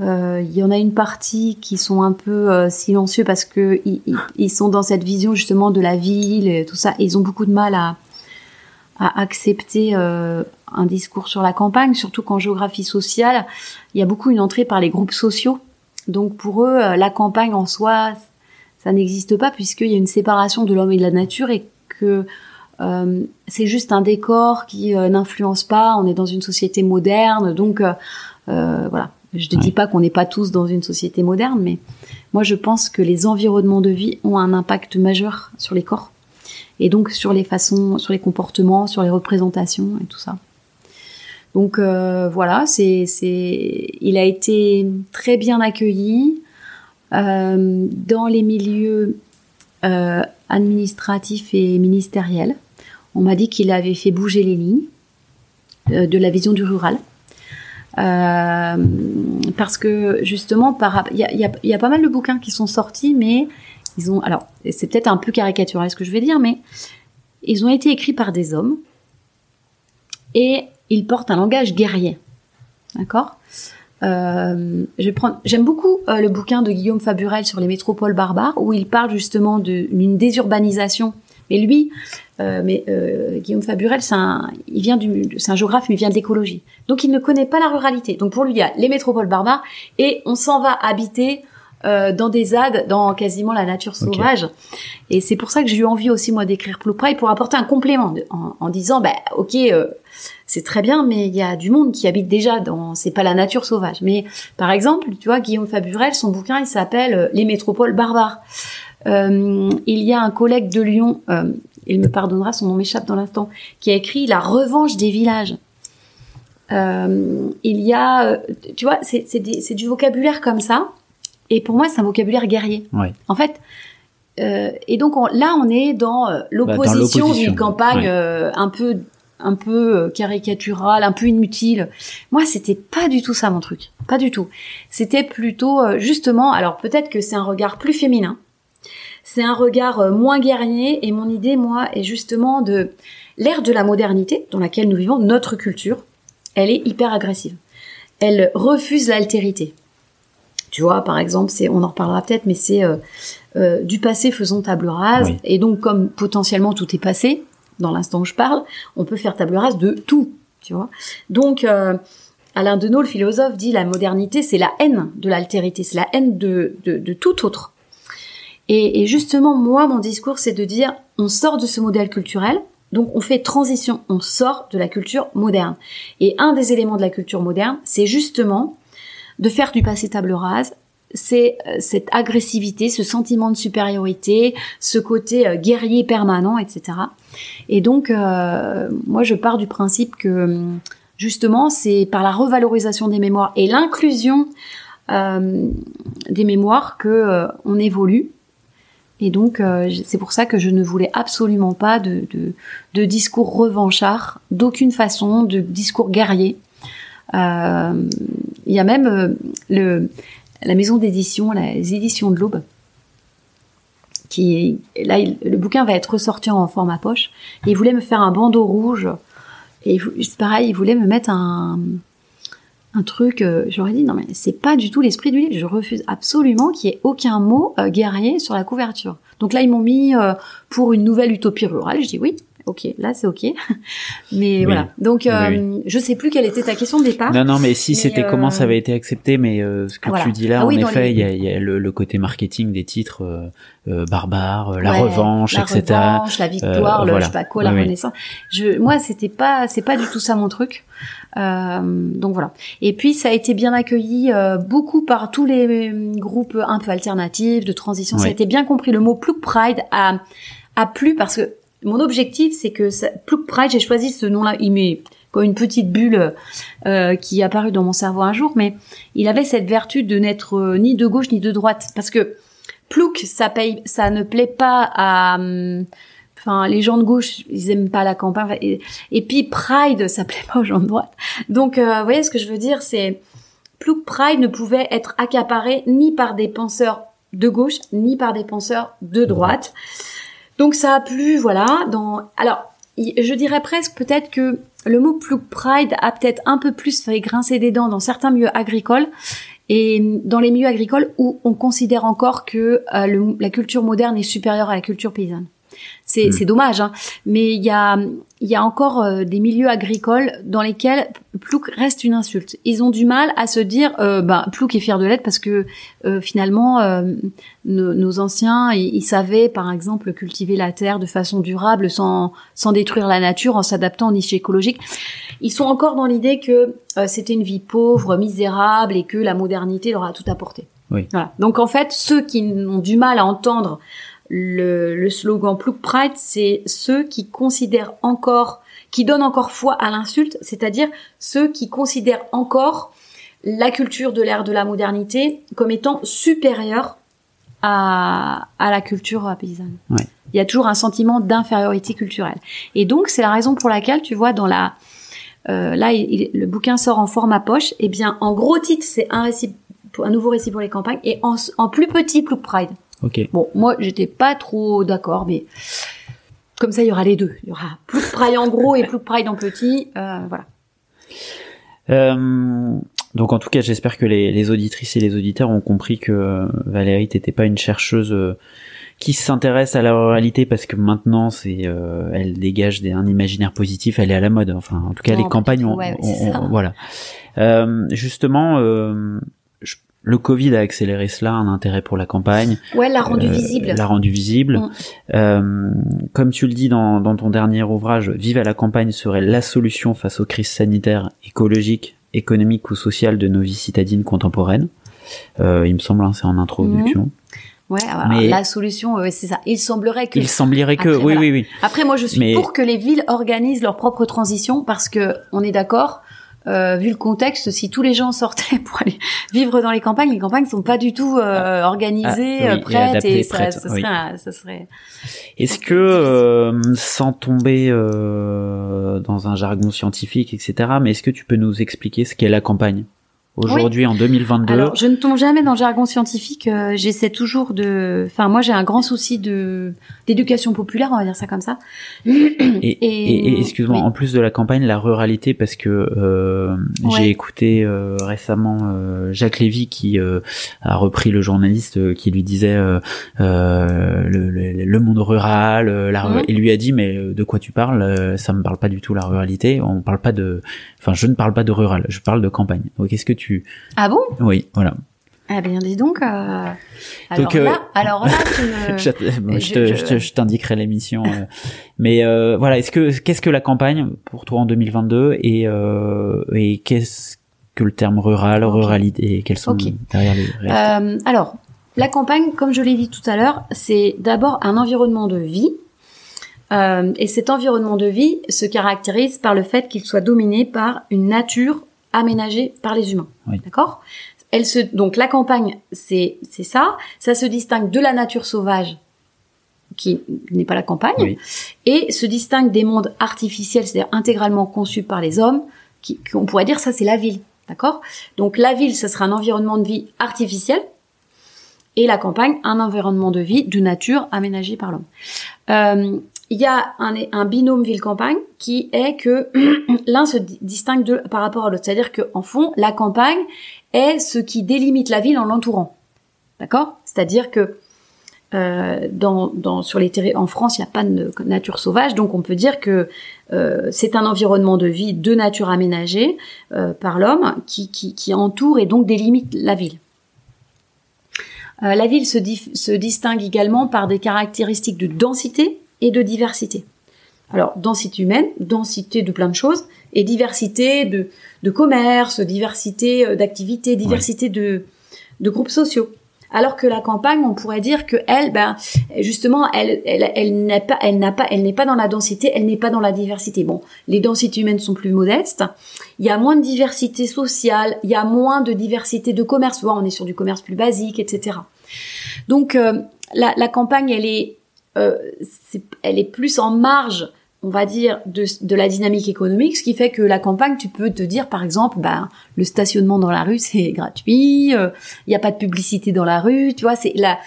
euh, il y en a une partie qui sont un peu euh, silencieux parce que ils, ils- ils sont dans cette vision justement de la ville et tout ça. Et ils ont beaucoup de mal à, à accepter euh, un discours sur la campagne, surtout qu'en géographie sociale, il y a beaucoup une entrée par les groupes sociaux. Donc pour eux, euh, la campagne en soi, ça n'existe pas puisqu'il y a une séparation de l'homme et de la nature et que euh, c'est juste un décor qui euh, n'influence pas. On est dans une société moderne, donc euh, voilà. Je ne dis pas qu'on n'est pas tous dans une société moderne, mais moi je pense que les environnements de vie ont un impact majeur sur les corps et donc sur les façons, sur les comportements, sur les représentations et tout ça. Donc euh, voilà, c'est, c'est, il a été très bien accueilli euh, dans les milieux euh, administratifs et ministériels. On m'a dit qu'il avait fait bouger les lignes de la vision du rural. Parce que justement, il y a, y a pas mal de bouquins qui sont sortis, mais ils ont, alors c'est peut-être un peu caricatural ce que je vais dire, mais ils ont été écrits par des hommes et ils portent un langage guerrier, d'accord? Euh, je j'aime beaucoup euh, le bouquin de Guillaume Faburel sur les métropoles barbares où il parle justement d'une désurbanisation. Mais lui, euh, mais Guillaume Faburel, c'est un, il vient du, c'est un géographe, mais il vient de l'écologie. Donc il ne connaît pas la ruralité. Donc pour lui, il y a les métropoles barbares et on s'en va habiter euh, dans des ZAD, dans quasiment la nature sauvage. Et c'est pour ça que j'ai eu envie aussi moi d'écrire Blue Pride pour apporter un complément de- en, en disant, bah ok, euh, c'est très bien, mais il y a du monde qui habite déjà dans, c'est pas la nature sauvage. Mais par exemple, tu vois, Guillaume Faburel, son bouquin, il s'appelle euh, Les métropoles barbares. Euh, il y a un collègue de Lyon, euh, il me pardonnera, son nom m'échappe dans l'instant, qui a écrit La revanche des villages. Euh, il y a, tu vois, c'est du vocabulaire comme ça. Et pour moi, c'est un vocabulaire guerrier. Ouais. En fait, euh, et donc on- là, on est dans euh, l'opposition l'opposition, d'une campagne ouais. euh, un peu, un peu euh, caricaturale, un peu inutile. Moi, c'était pas du tout ça mon truc, pas du tout. C'était plutôt euh, justement, alors peut-être que c'est un regard plus féminin, c'est un regard moins guerrier. Et mon idée, moi, est justement de l'ère de la modernité dans laquelle nous vivons, notre culture, elle est hyper agressive. Elle refuse l'altérité. Tu vois, par exemple, c'est, on en reparlera peut-être, mais c'est euh, euh, du passé faisons table rase. Oui. Et donc, comme potentiellement tout est passé, dans l'instant où je parle, on peut faire table rase de tout. Tu vois. Donc, euh, Alain Deneau, le philosophe, dit la modernité, c'est la haine de l'altérité, c'est la haine de, de, de tout autre. Et, et justement, moi, mon discours, c'est de dire, on sort de ce modèle culturel, donc on fait transition, on sort de la culture moderne. Et un des éléments de la culture moderne, c'est justement de faire du passé table rase, c'est euh, cette agressivité, ce sentiment de supériorité, ce côté euh, guerrier permanent, etc. Et donc, euh, moi, je pars du principe que justement, c'est par la revalorisation des mémoires et l'inclusion des mémoires que on évolue. Et donc, c'est pour ça que je ne voulais absolument pas de, discours revanchard, d'aucune façon, de discours guerrier. Il y a même euh, le, la maison d'édition, les éditions de l'Aube, qui là, le bouquin va être ressorti en format poche. Et il voulait me faire un bandeau rouge. Et c'est pareil, il voulait me mettre un, un truc. euh, J'aurais dit non mais c'est pas du tout l'esprit du livre. Je refuse absolument qu'il y ait aucun mot euh, guerrier sur la couverture. Donc là ils m'ont mis pour une nouvelle utopie rurale. Je dis oui. Ok, là c'est ok, mais Oui. voilà. Donc Oui, euh, je sais plus quelle était ta question de départ. Non, non, mais si c'était euh, comment ça avait été accepté, mais euh, ce que Voilà. tu dis là, Ah oui, en effet, les- il y, a, y a le, le côté marketing des titres euh, euh, barbares, euh, la Ouais, revanche, la etc. revanche, la victoire, Euh, le voilà. je sais pas quoi, la Oui, oui. renaissance. Je, moi, c'était pas, c'est pas du tout ça mon truc. Euh, donc voilà. Et puis ça a été bien accueilli euh, beaucoup par tous les euh, groupes un peu alternatifs de transition. Ça a été bien compris. Le mot Plouk Pride a a plu parce que mon objectif c'est que ça, Plouk Pride, j'ai choisi ce nom-là. Il m'est comme une petite bulle euh, qui est apparue dans mon cerveau un jour, mais il avait cette vertu de n'être euh, ni de gauche ni de droite, parce que Plouc, ça paye, ça ne plaît pas à, hum, enfin, les gens de gauche, ils aiment pas la campagne, et, puis Pride, ça plaît pas aux gens de droite. Donc, euh, vous voyez ce que je veux dire, c'est Plouc Pride ne pouvait être accaparé ni par des penseurs de gauche ni par des penseurs de droite. Donc ça a plu, voilà. Dans alors, je dirais presque peut-être que le mot Plouc Pride a peut-être un peu plus fait grincer des dents dans certains milieux agricoles et dans les milieux agricoles où on considère encore que euh, la culture moderne est supérieure à la culture paysanne. C'est Mm. c'est dommage, hein. mais il y a, y a encore euh, des milieux agricoles dans lesquels plouc reste une insulte. Ils ont du mal à se dire, euh, ben, plouc est fier de l'être parce que euh, finalement, euh, nos, nos anciens, ils, ils savaient par exemple cultiver la terre de façon durable sans, sans détruire la nature, en s'adaptant aux niches écologiques. Ils sont encore dans l'idée que euh, c'était une vie pauvre, misérable et que la modernité leur a tout apporté. Oui. Voilà. Donc en fait, ceux qui ont du mal à entendre le, le slogan Plouc Pride, c'est ceux qui considèrent encore, qui donnent encore foi à l'insulte, c'est-à-dire ceux qui considèrent encore la culture de l'ère de la modernité comme étant supérieure à, à la culture paysanne. Ouais. Il y a toujours un sentiment d'infériorité culturelle. Et donc, c'est la raison pour laquelle, tu vois, dans la... euh, là, il- le bouquin sort en format poche. Eh bien, en gros titre, c'est un récit, un nouveau récit pour les campagnes, et en, en plus petit, Plouc Pride. Ok. Bon, moi, j'étais pas trop d'accord, mais comme ça, il y aura les deux. Il y aura Plouc Pride en gros et Plouc Pride en petit. Euh, voilà. Euh, donc en tout cas, j'espère que les, les auditrices et les auditeurs ont compris que euh, Valérie t'étais pas une chercheuse euh, qui s'intéresse à la ruralité parce que maintenant c'est euh, elle dégage des, un imaginaire positif, elle est à la mode. Enfin, en tout cas, Non, les campagnes, ont- ouais, voilà. Euh, justement, euh, le Covid a accéléré cela, un intérêt pour la campagne. Ouais, l'a rendu Euh, visible. L'a rendu visible. Mm. Euh, comme tu le dis dans, dans ton dernier ouvrage, Vive à la campagne serait la solution face aux crises sanitaires, écologiques, économiques ou sociales de nos vies citadines contemporaines. Euh, il me semble, hein, c'est en introduction. Ouais, alors, Mais- la solution, euh, c'est ça. Il semblerait que. Il semblerait que, Après, oui, voilà. oui, oui. Après, moi, je suis Mais- pour que les villes organisent leur propre transition parce que on est d'accord. Euh, vu le contexte, si tous les gens sortaient pour aller vivre dans les campagnes, les campagnes sont pas du tout euh, organisées, Ah, oui, et prêtes, adaptées, et, ça, prêtes, ça oui. serait, un- ça serait. Est-ce que, euh, sans tomber euh, dans un jargon scientifique, etc., mais est-ce que tu peux nous expliquer ce qu'est la campagne? Aujourd'hui, en 2022, Alors, je ne tombe jamais dans le jargon scientifique. euh, J'essaie toujours de. Enfin, moi, j'ai un grand souci de d'éducation populaire, on va dire ça comme ça. Et, Et- et- et excuse-moi, oui. en plus de la campagne, la ruralité, parce que euh, Ouais. j'ai écouté euh, récemment euh, Jacques Lévy qui euh, a repris le journaliste euh, qui lui disait le, le- le monde rural, euh, la, il lui a dit mais de quoi tu parles Ça me parle pas du tout la ruralité. On parle pas de, enfin je ne parle pas de rural, je parle de campagne. Donc qu'est-ce que tu, Ah bon? Oui, voilà. Ah bien, dis donc. euh, Alors Donc, euh, là, alors là, tu me. je, t'indiquerai l'émission. euh. mais voilà, est-ce que qu'est-ce que la campagne pour toi en 2022 et et qu'est-ce que le terme rural, ruralité, quels sont derrière les alors, la campagne, comme je l'ai dit tout à l'heure, c'est d'abord un environnement de vie. Et cet environnement de vie se caractérise par le fait qu'il soit dominé par une nature aménagée par les humains. Oui. D'accord? Elle se donc la campagne, c'est c'est ça. Ça se distingue de la nature sauvage, qui n'est pas la campagne, Oui. et se distingue des mondes artificiels, c'est-à-dire intégralement conçus par les hommes, qui, qui- on pourrait dire ça c'est la ville, d'accord? Donc la ville, ce sera un environnement de vie artificiel, et la campagne, un environnement de vie de nature aménagé par l'homme. Euh, Il y a un, binôme ville-campagne qui est que l'un se di- distingue par rapport à l'autre, c'est-à-dire que en fond, la campagne est ce qui délimite la ville en l'entourant, d'accord? C'est-à-dire que euh, dans, dans, sur les en France, il n'y a pas de nature sauvage, donc on peut dire que euh, c'est un environnement de vie de nature aménagée euh, par l'homme qui, qui, qui entoure et donc délimite la ville. Euh, la ville se, se distingue également par des caractéristiques de densité et de diversité. Alors, densité humaine, densité de plein de choses, et diversité de, de commerce, diversité euh, d'activités, diversité de, de groupes sociaux. Alors que la campagne, on pourrait dire que elle, ben justement, elle, elle, elle n'est pas, elle n'a pas, elle n'est pas dans la densité, elle n'est pas dans la diversité. Bon, les densités humaines sont plus modestes. Il y a moins de diversité sociale, il y a moins de diversité de commerce. Bon, on est sur du commerce plus basique, etc. Donc euh, la, la, campagne, elle est, euh, elle est plus en marge on va dire, de, de, la dynamique économique, ce qui fait que la campagne, tu peux te dire, par exemple, ben, le stationnement dans la rue, c'est gratuit, il euh, n'y a pas de publicité dans la rue, tu vois, c'est la,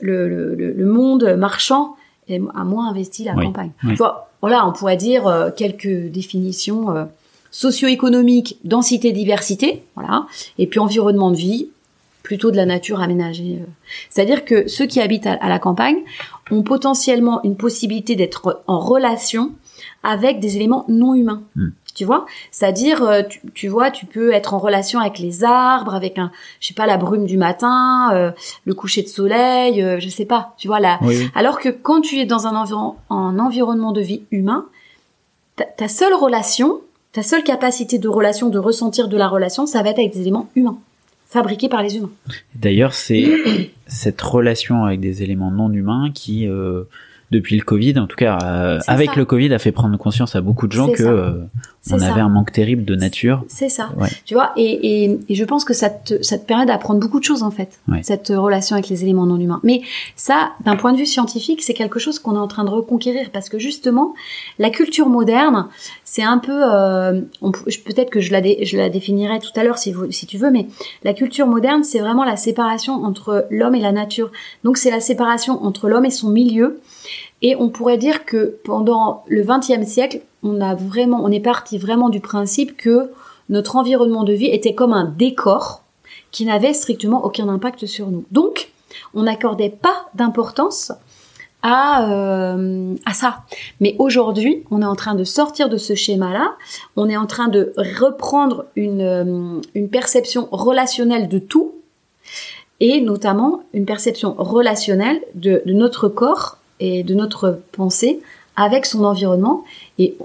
le, le, le, monde marchand a moins investi la campagne. Tu vois, voilà, on pourrait dire euh, quelques définitions euh, socio-économiques, densité, diversité, voilà, et puis environnement de vie, plutôt de la nature aménagée. C'est-à-dire que ceux qui habitent à, la campagne ont potentiellement une possibilité d'être en relation avec des éléments non humains. Hmm. Tu vois, c'est-à-dire, euh, tu, vois, tu peux être en relation avec les arbres, avec un, je sais pas, la brume du matin, euh, le coucher de soleil, euh, je sais pas, tu vois là. Alors que quand tu es dans un, environ, un environnement de vie humain, ta, ta seule relation, ta seule capacité de relation, de ressentir de la relation, ça va être avec des éléments humains fabriqués par les humains. D'ailleurs, c'est cette relation avec des éléments non humains qui euh, depuis le Covid, en tout cas euh, avec le Covid, a fait prendre conscience à beaucoup de gens que euh, on avait un manque terrible de nature. C'est ça. Tu vois, et, et, et, je pense que ça te, ça te permet d'apprendre beaucoup de choses en fait, cette relation avec les éléments non humains. Mais ça, d'un point de vue scientifique, c'est quelque chose qu'on est en train de reconquérir parce que justement, la culture moderne, c'est un peu, euh, peut-être que je la, je la définirai tout à l'heure si, si tu veux, mais la culture moderne, c'est vraiment la séparation entre l'homme et la nature. Donc c'est la séparation entre l'homme et son milieu et on pourrait dire que pendant le XXe siècle, on a vraiment, on est parti vraiment du principe que notre environnement de vie était comme un décor qui n'avait strictement aucun impact sur nous. Donc, on n'accordait pas d'importance à, euh, à ça. Mais aujourd'hui, on est en train de sortir de ce schéma-là, on est en train de reprendre une, euh, une perception relationnelle de tout, et notamment une perception relationnelle de, de notre corps et de notre pensée avec son environnement. Et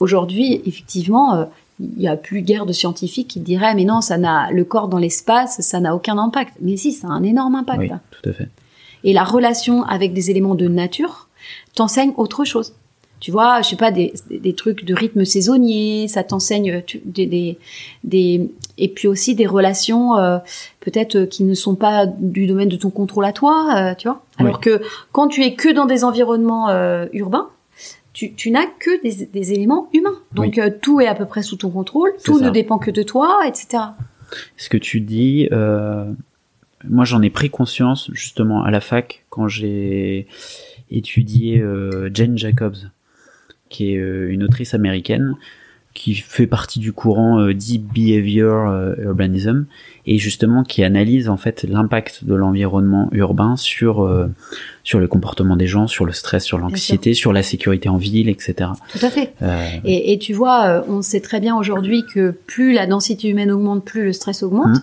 aujourd'hui, effectivement, euh, il n'y a plus guère de scientifiques qui diraient mais non, ça n'a le corps dans l'espace, ça n'a aucun impact. Mais si, ça a un énorme impact. Oui, tout à fait. Et la relation avec des éléments de nature t'enseigne autre chose. Tu vois, je sais pas des, des, trucs de rythme saisonnier, ça t'enseigne des, des, des et puis aussi des relations euh, peut-être euh, qui ne sont pas du domaine de ton contrôle à toi, euh, tu vois. Alors que quand tu es que dans des environnements urbains, tu, tu n'as que des, des, éléments humains. Donc tout est à peu près sous ton contrôle, tout ne dépend que de toi, etc. Ce que tu dis, moi j'en ai pris conscience justement à la fac quand j'ai étudié Jane Jacobs, qui est une autrice américaine qui fait partie du courant euh, Deep Behavior euh, Urbanism et justement qui analyse en fait l'impact de l'environnement urbain sur euh, sur le comportement des gens, sur le stress, sur l'anxiété, sur la sécurité en ville, etc. Tout à fait. Et, et, tu vois, on sait très bien aujourd'hui que plus la densité humaine augmente, plus le stress augmente. Hum.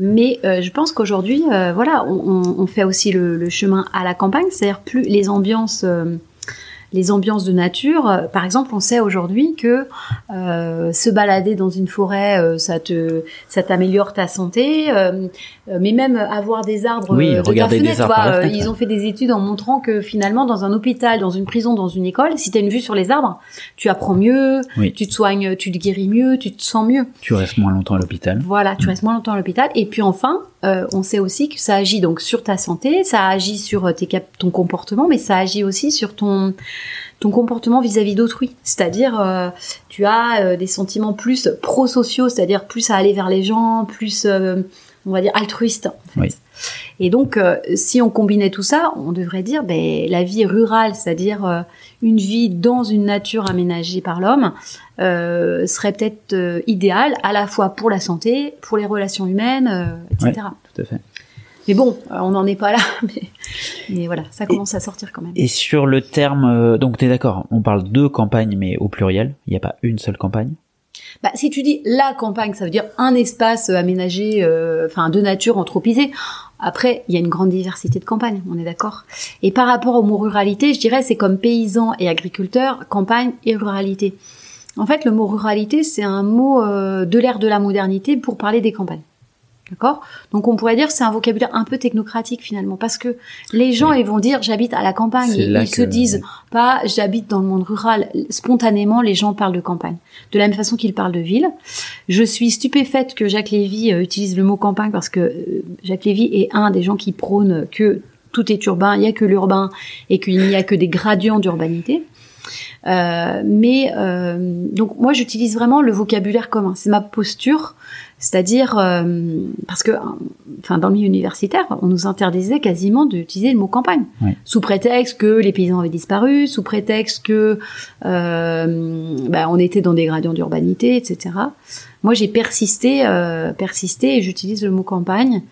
Mais je pense qu'aujourd'hui, voilà, on, on, fait aussi le, le, chemin à la campagne, c'est-à-dire plus les ambiances les ambiances de nature. Euh, par exemple, on sait aujourd'hui que euh, se balader dans une forêt, euh, ça te, ça t'améliore ta santé. mais même avoir des arbres oui, de regarder des arbres ils ont fait des études en montrant que finalement, dans un hôpital, dans une prison, dans une école, si tu as une vue sur les arbres, tu apprends mieux, tu te soignes, tu te guéris mieux, tu te sens mieux. Tu restes moins longtemps à l'hôpital. Voilà, tu mm. restes moins longtemps à l'hôpital. Et puis enfin, on sait aussi que ça agit donc sur ta santé, ça agit sur tes ton comportement, mais ça agit aussi sur ton ton comportement vis-à-vis d'autrui. C'est-à-dire, euh, tu as euh, des sentiments plus prosociaux, c'est-à-dire plus à aller vers les gens, plus, euh, on va dire, altruiste. Et donc, si on combinait tout ça, on devrait dire, ben, la vie rurale, c'est-à-dire une vie dans une nature aménagée par l'homme, serait peut-être idéale à la fois pour la santé, pour les relations humaines, etc. tout à fait. Mais bon, euh, on n'en est pas là. Mais, voilà, ça commence à sortir quand même. Et sur le terme, euh, donc tu es d'accord, on parle de campagne, mais au pluriel. Il n'y a pas une seule campagne? Bah, si tu dis la campagne, ça veut dire un espace aménagé, euh, enfin de nature anthropisée. Après, il y a une grande diversité de campagnes, on est d'accord. Et par rapport au mot ruralité, je dirais c'est comme paysan et agriculteur, campagne et ruralité. En fait, le mot ruralité, c'est un mot de l'ère de la modernité pour parler des campagnes. D'accord? Donc on pourrait dire que c'est un vocabulaire un peu technocratique finalement parce que les gens ils vont dire j'habite à la campagne, ils là se que- disent pas j'habite dans le monde rural. Spontanément les gens parlent de campagne. De la même façon qu'ils parlent de ville. Je suis stupéfaite que Jacques Lévy euh, utilise le mot campagne parce que euh, Jacques Lévy est un des gens qui prône que tout est urbain, il y a que l'urbain et qu'il n'y a que des gradients d'urbanité. Euh, mais euh, donc moi j'utilise vraiment le vocabulaire commun, c'est ma posture, c'est-à-dire euh, parce que enfin dans le milieu universitaire on nous interdisait quasiment d'utiliser le mot campagne sous prétexte que les paysans avaient disparu, sous prétexte que euh, bah, on était dans des gradients d'urbanité, etc. Moi j'ai persisté, euh, persisté et j'utilise le mot campagne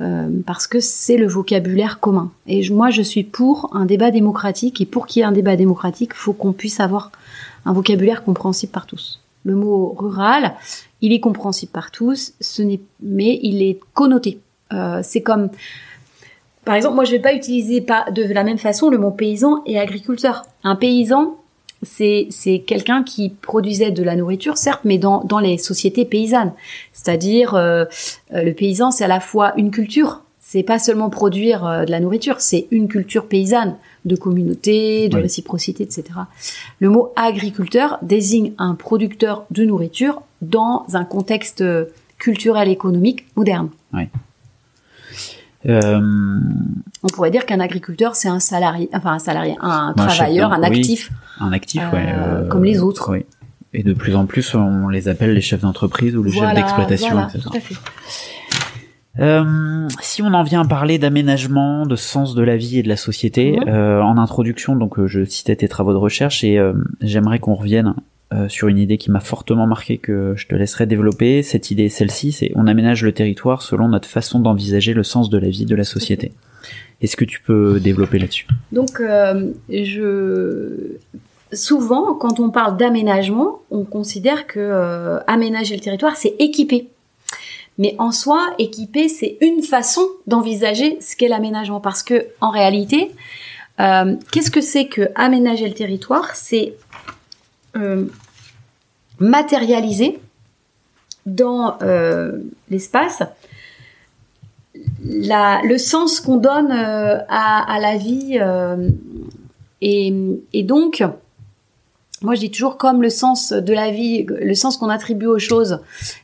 euh, parce que c'est le vocabulaire commun. Et je- moi, je suis pour un débat démocratique, et pour qu'il y ait un débat démocratique, il faut qu'on puisse avoir un vocabulaire compréhensible par tous. Le mot rural, il est compréhensible par tous, ce n'est, mais il est connoté. Euh, c'est comme, par exemple, moi, je vais pas utiliser pas de la même façon le mot paysan et agriculteur. Un paysan, c'est c'est quelqu'un qui produisait de la nourriture, certes, mais dans dans les sociétés paysannes. C'est-à-dire, euh, euh, le paysan, c'est à la fois une culture. C'est pas seulement produire de la nourriture, c'est une culture paysanne de communauté, de Oui. réciprocité, etc. Le mot agriculteur désigne un producteur de nourriture dans un contexte euh, culturel économique moderne. Euh, On pourrait dire qu'un agriculteur, c'est un salarié, enfin un salarié, un travailleur, un oui. actif. un actif, Euh, ouais. euh, comme les autres. oui. Et de plus en plus, on les appelle les chefs d'entreprise ou les Voilà, chefs d'exploitation, voilà, etc. tout à fait. Euh, si on en vient à parler d'aménagement, de sens de la vie et de la société, Mhm. euh, en introduction, donc euh, je citais tes travaux de recherche et euh, j'aimerais qu'on revienne sur une idée qui m'a fortement marqué que je te laisserai développer. Cette idée, celle-ci, c'est on aménage le territoire selon notre façon d'envisager le sens de la vie de la société. Est-ce que tu peux développer là-dessus? Donc, je souvent, quand on parle d'aménagement, on considère que aménager le territoire, c'est équiper. Mais en soi, équiper, c'est une façon d'envisager ce qu'est l'aménagement, parce que en réalité, euh, qu'est-ce que c'est que aménager le territoire? C'est euh, matérialiser dans euh, l'espace le sens qu'on donne euh, à, la vie et donc moi je dis toujours comme le sens de la vie le sens qu'on attribue aux choses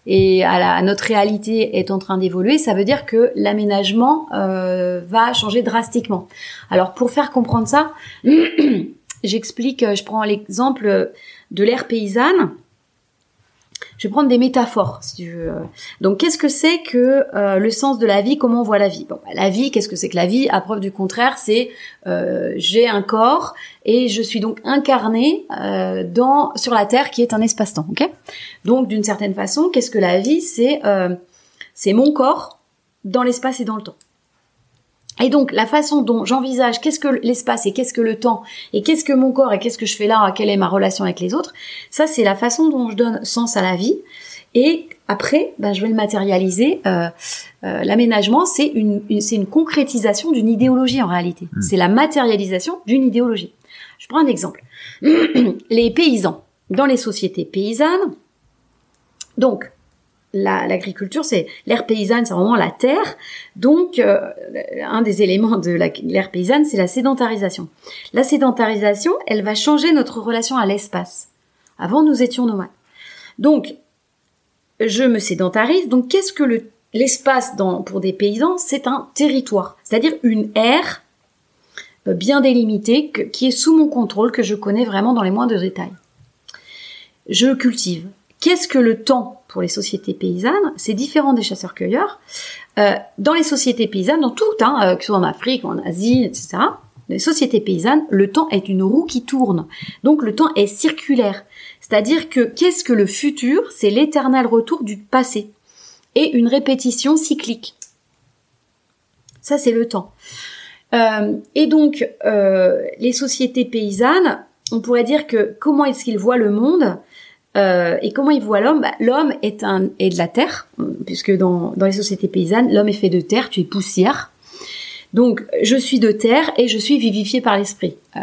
et à, la, à notre réalité est en train d'évoluer ça veut dire que l'aménagement euh, va changer drastiquement. Alors pour faire comprendre ça j'explique je prends l'exemple de l'ère paysanne je vais prendre des métaphores, si tu veux. Donc, qu'est-ce que c'est que euh, le sens de la vie? Comment on voit la vie? Bon, bah, la vie, qu'est-ce que c'est que la vie? À preuve du contraire, c'est euh, j'ai un corps et je suis donc incarné euh, dans sur la terre qui est un espace-temps. Donc, d'une certaine façon, qu'est-ce que la vie? C'est euh, c'est mon corps dans l'espace et dans le temps. Et donc la façon dont j'envisage qu'est-ce que l'espace et qu'est-ce que le temps et qu'est-ce que mon corps et qu'est-ce que je fais là, quelle est ma relation avec les autres, ça c'est la façon dont je donne sens à la vie. Et après, ben, je vais le matérialiser. Euh, euh, L'aménagement, c'est une, une- c'est une concrétisation d'une idéologie en réalité. Mm. C'est la matérialisation d'une idéologie. Je prends un exemple. les paysans dans les sociétés paysannes. Donc, la- l'agriculture, c'est l'ère paysanne, c'est vraiment la terre. Donc, euh, un des éléments de l'ère paysanne, c'est la sédentarisation. La sédentarisation, elle va changer notre relation à l'espace. Avant, nous étions nomades. Donc, je me sédentarise. Donc, qu'est-ce que le- l'espace pour des paysans C'est un territoire, c'est-à-dire une aire euh, bien délimitée qui est sous mon contrôle, que je connais vraiment dans les moindres détails. Je cultive. Qu'est-ce que le temps pour les sociétés paysannes? C'est différent des chasseurs-cueilleurs. Euh, dans les sociétés paysannes, dans tout, hein, euh, que ce soit en Afrique, en Asie, etc., les sociétés paysannes, le temps est une roue qui tourne. Donc le temps est circulaire. C'est-à-dire que qu'est-ce que le futur? C'est l'éternel retour du passé et une répétition cyclique. Ça, c'est le temps. Euh, et donc, les sociétés paysannes, on pourrait dire que comment est-ce qu'ils voient le monde? Euh, et comment ils voient l'homme? Bah, L'homme est, un, est de la terre, puisque dans, dans les sociétés paysannes, l'homme est fait de terre, tu es poussière. Donc, je suis de terre et je suis vivifié par l'esprit. Euh,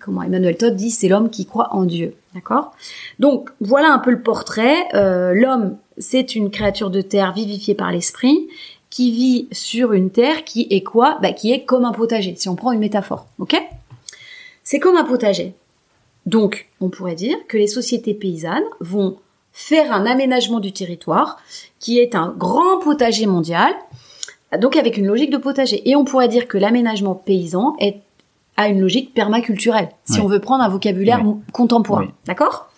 comment Emmanuel Todd dit, c'est l'homme qui croit en Dieu. D'accord? Donc voilà un peu le portrait. Euh, L'homme, c'est une créature de terre vivifiée par l'esprit qui vit sur une terre qui est quoi? Bah, Qui est comme un potager, si on prend une métaphore. Ok? C'est comme un potager. Donc, on pourrait dire que les sociétés paysannes vont faire un aménagement du territoire qui est un grand potager mondial, donc avec une logique de potager. Et on pourrait dire que l'aménagement paysan est à une logique permaculturelle, si Oui. on veut prendre un vocabulaire Oui. contemporain. Oui. D'accord?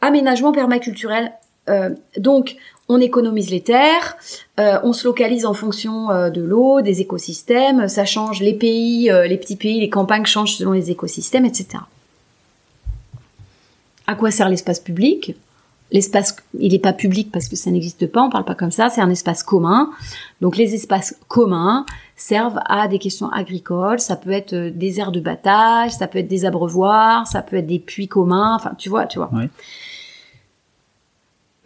Aménagement permaculturel. euh, donc, on économise les terres, euh, on se localise en fonction euh, de l'eau, des écosystèmes, ça change les pays, les petits pays, les campagnes changent selon les écosystèmes, etc. À quoi sert l'espace public? L'espace, il n'est pas public parce que ça n'existe pas, on parle pas comme ça, c'est un espace commun. Donc les espaces communs servent à des questions agricoles, ça peut être euh, des aires de battage, ça peut être des abreuvoirs, ça peut être des puits communs, enfin tu vois, tu vois.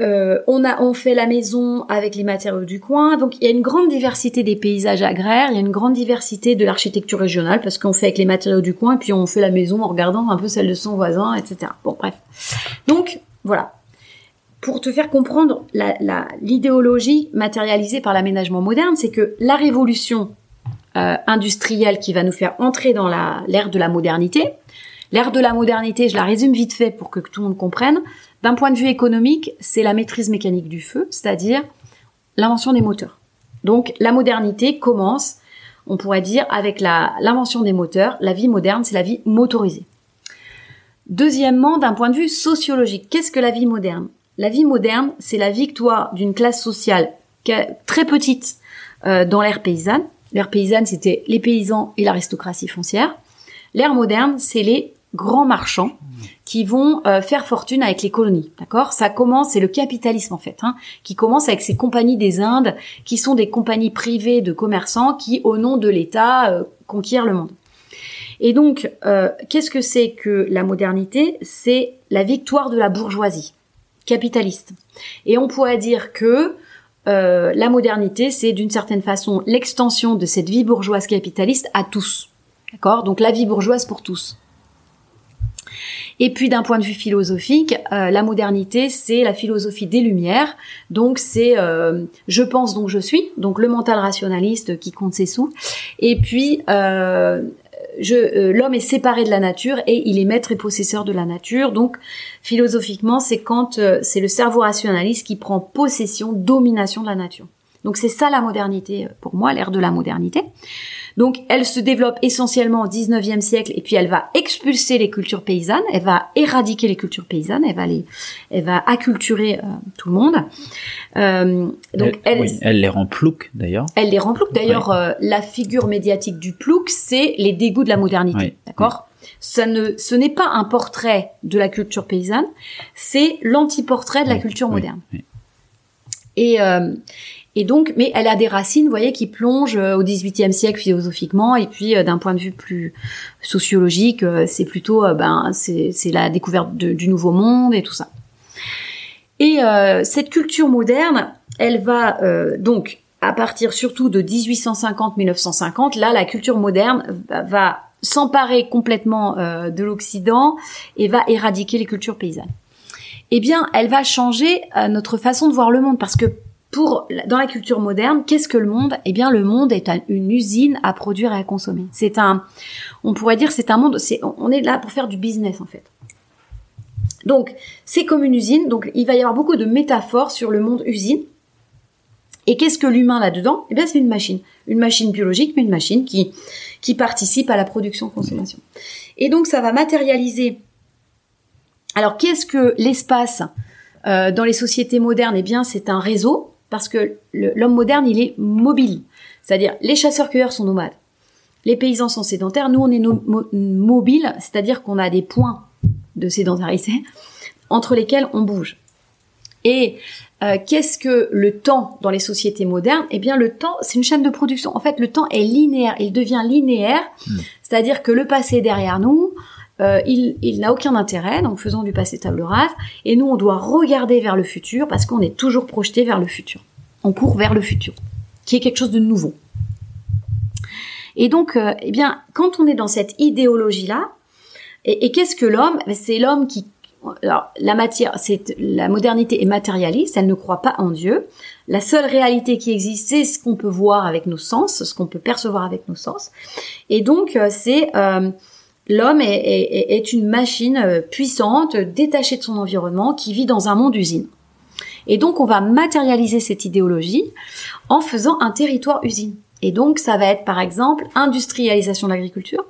Euh, on a on fait la maison avec les matériaux du coin, donc il y a une grande diversité des paysages agraires, il y a une grande diversité de l'architecture régionale parce qu'on fait avec les matériaux du coin et puis on fait la maison en regardant un peu celle de son voisin, etc. Bon bref. Donc voilà. Pour te faire comprendre l'idéologie matérialisée par l'aménagement moderne, c'est que la révolution euh, industrielle qui va nous faire entrer dans l'ère de la modernité, l'ère de la modernité, je la résume vite fait pour que tout le monde comprenne, d'un point de vue économique, c'est la maîtrise mécanique du feu, c'est-à-dire l'invention des moteurs. Donc la modernité commence, on pourrait dire, avec l'invention des moteurs. La vie moderne, c'est la vie motorisée. Deuxièmement, d'un point de vue sociologique, qu'est-ce que la vie moderne? La vie moderne, c'est la victoire d'une classe sociale très petite euh, dans l'ère paysanne. L'ère paysanne, c'était les paysans et l'aristocratie foncière. L'ère moderne, c'est les grands marchands qui vont euh, faire fortune avec les colonies. D'accord? Ça commence, c'est le capitalisme en fait, hein, qui commence avec ces compagnies des Indes, qui sont des compagnies privées de commerçants qui, au nom de l'État, euh, conquièrent le monde. Et donc, euh, qu'est-ce que c'est que la modernité? C'est la victoire de la bourgeoisie capitaliste. Et on pourrait dire que la modernité, c'est d'une certaine façon l'extension de cette vie bourgeoise capitaliste à tous. D'accord? Donc la vie bourgeoise pour tous. Et puis d'un point de vue philosophique, euh, la modernité, c'est la philosophie des Lumières. Donc c'est euh, je pense donc je suis, donc le mental rationaliste qui compte ses sous. Et puis euh, euh, l'homme est séparé de la nature et il est maître et possesseur de la nature. Donc philosophiquement, c'est quand c'est le cerveau rationaliste qui prend possession, domination de la nature. Donc c'est ça la modernité euh, pour moi, l'ère de la modernité. Donc elle se développe essentiellement au 19e siècle et puis elle va expulser les cultures paysannes, elle va éradiquer les cultures paysannes, elle va les elle va acculturer euh, tout le monde. Euh, donc elle, oui, elle les rend ploucs d'ailleurs. elle les rend ploucs. D'ailleurs, euh, la figure médiatique du plouc, c'est les dégoûts de la modernité. Oui. D'accord? Ça ne, ce n'est pas un portrait de la culture paysanne, c'est l'anti-portrait de la culture moderne. Et, euh, et donc, mais elle a des racines, vous voyez, qui plongent euh, au XVIIIe siècle philosophiquement, et puis euh, d'un point de vue plus sociologique, euh, c'est plutôt, ben, c'est la découverte de- du nouveau monde et tout ça. Et euh, cette culture moderne, elle va euh, donc à partir surtout de 1850-1950, là, la culture moderne va s'emparer complètement euh, de l'Occident et va éradiquer les cultures paysannes. Eh bien, elle va changer euh, notre façon de voir le monde parce que pour dans la culture moderne, qu'est-ce que le monde? Eh bien, le monde est un- une usine à produire et à consommer. C'est un, on pourrait dire, c'est un monde. C'est, on est là pour faire du business en fait. Donc, c'est comme une usine. Donc, il va y avoir beaucoup de métaphores sur le monde usine. Et qu'est-ce que l'humain là-dedans Eh bien, c'est une machine. Une machine biologique, mais une machine qui, qui participe à la production-consommation. Et donc, ça va matérialiser. Alors, qu'est-ce que l'espace euh, dans les sociétés modernes? Eh bien, c'est un réseau, parce que l'homme moderne, il est mobile. C'est-à-dire, les chasseurs-cueilleurs sont nomades. Les paysans sont sédentaires. Nous, on est no- mo- mobile, c'est-à-dire qu'on a des points de sédentarité entre lesquels on bouge. Et euh, qu'est-ce que le temps dans les sociétés modernes? Eh bien, le temps, c'est une chaîne de production. En fait, le temps est linéaire. Il devient linéaire, c'est-à-dire que le passé est derrière nous. Euh, il, n'a aucun intérêt, donc faisons du passé table rase. Et nous, on doit regarder vers le futur parce qu'on est toujours projeté vers le futur. On court vers le futur, qui est quelque chose de nouveau. Et donc, euh, eh bien, quand on est dans cette idéologie-là, et, et qu'est-ce que l'homme? Ben, C'est l'homme qui alors la matière, c'est la modernité est matérialiste, elle ne croit pas en Dieu. La seule réalité qui existe, c'est ce qu'on peut voir avec nos sens, ce qu'on peut percevoir avec nos sens. Et donc euh, c'est l'homme est, est, est, une machine euh, puissante, détachée de son environnement, qui vit dans un monde usine. Et donc on va matérialiser cette idéologie en faisant un territoire usine. Et donc ça va être par exemple industrialisation de l'agriculture,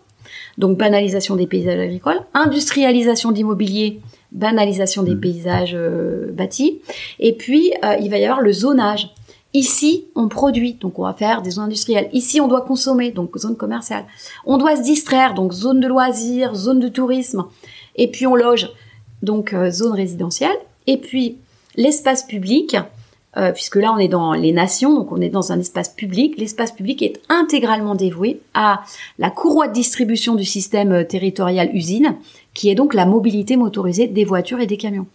donc banalisation des paysages agricoles, industrialisation d'immobilier, banalisation des mmh. paysages euh, bâtis, et puis euh, il va y avoir le zonage. Ici, on produit, donc on va faire des zones industrielles. Ici, on doit consommer, donc zone commerciale. On doit se distraire, donc zone de loisirs, zone de tourisme. Et puis on loge, donc euh, zone résidentielle. Et puis l'espace public, euh, puisque là on est dans les nations, donc on est dans un espace public. L'espace public est intégralement dévoué à la courroie de distribution du système euh, territorial usine, qui est donc la mobilité motorisée des voitures et des camions.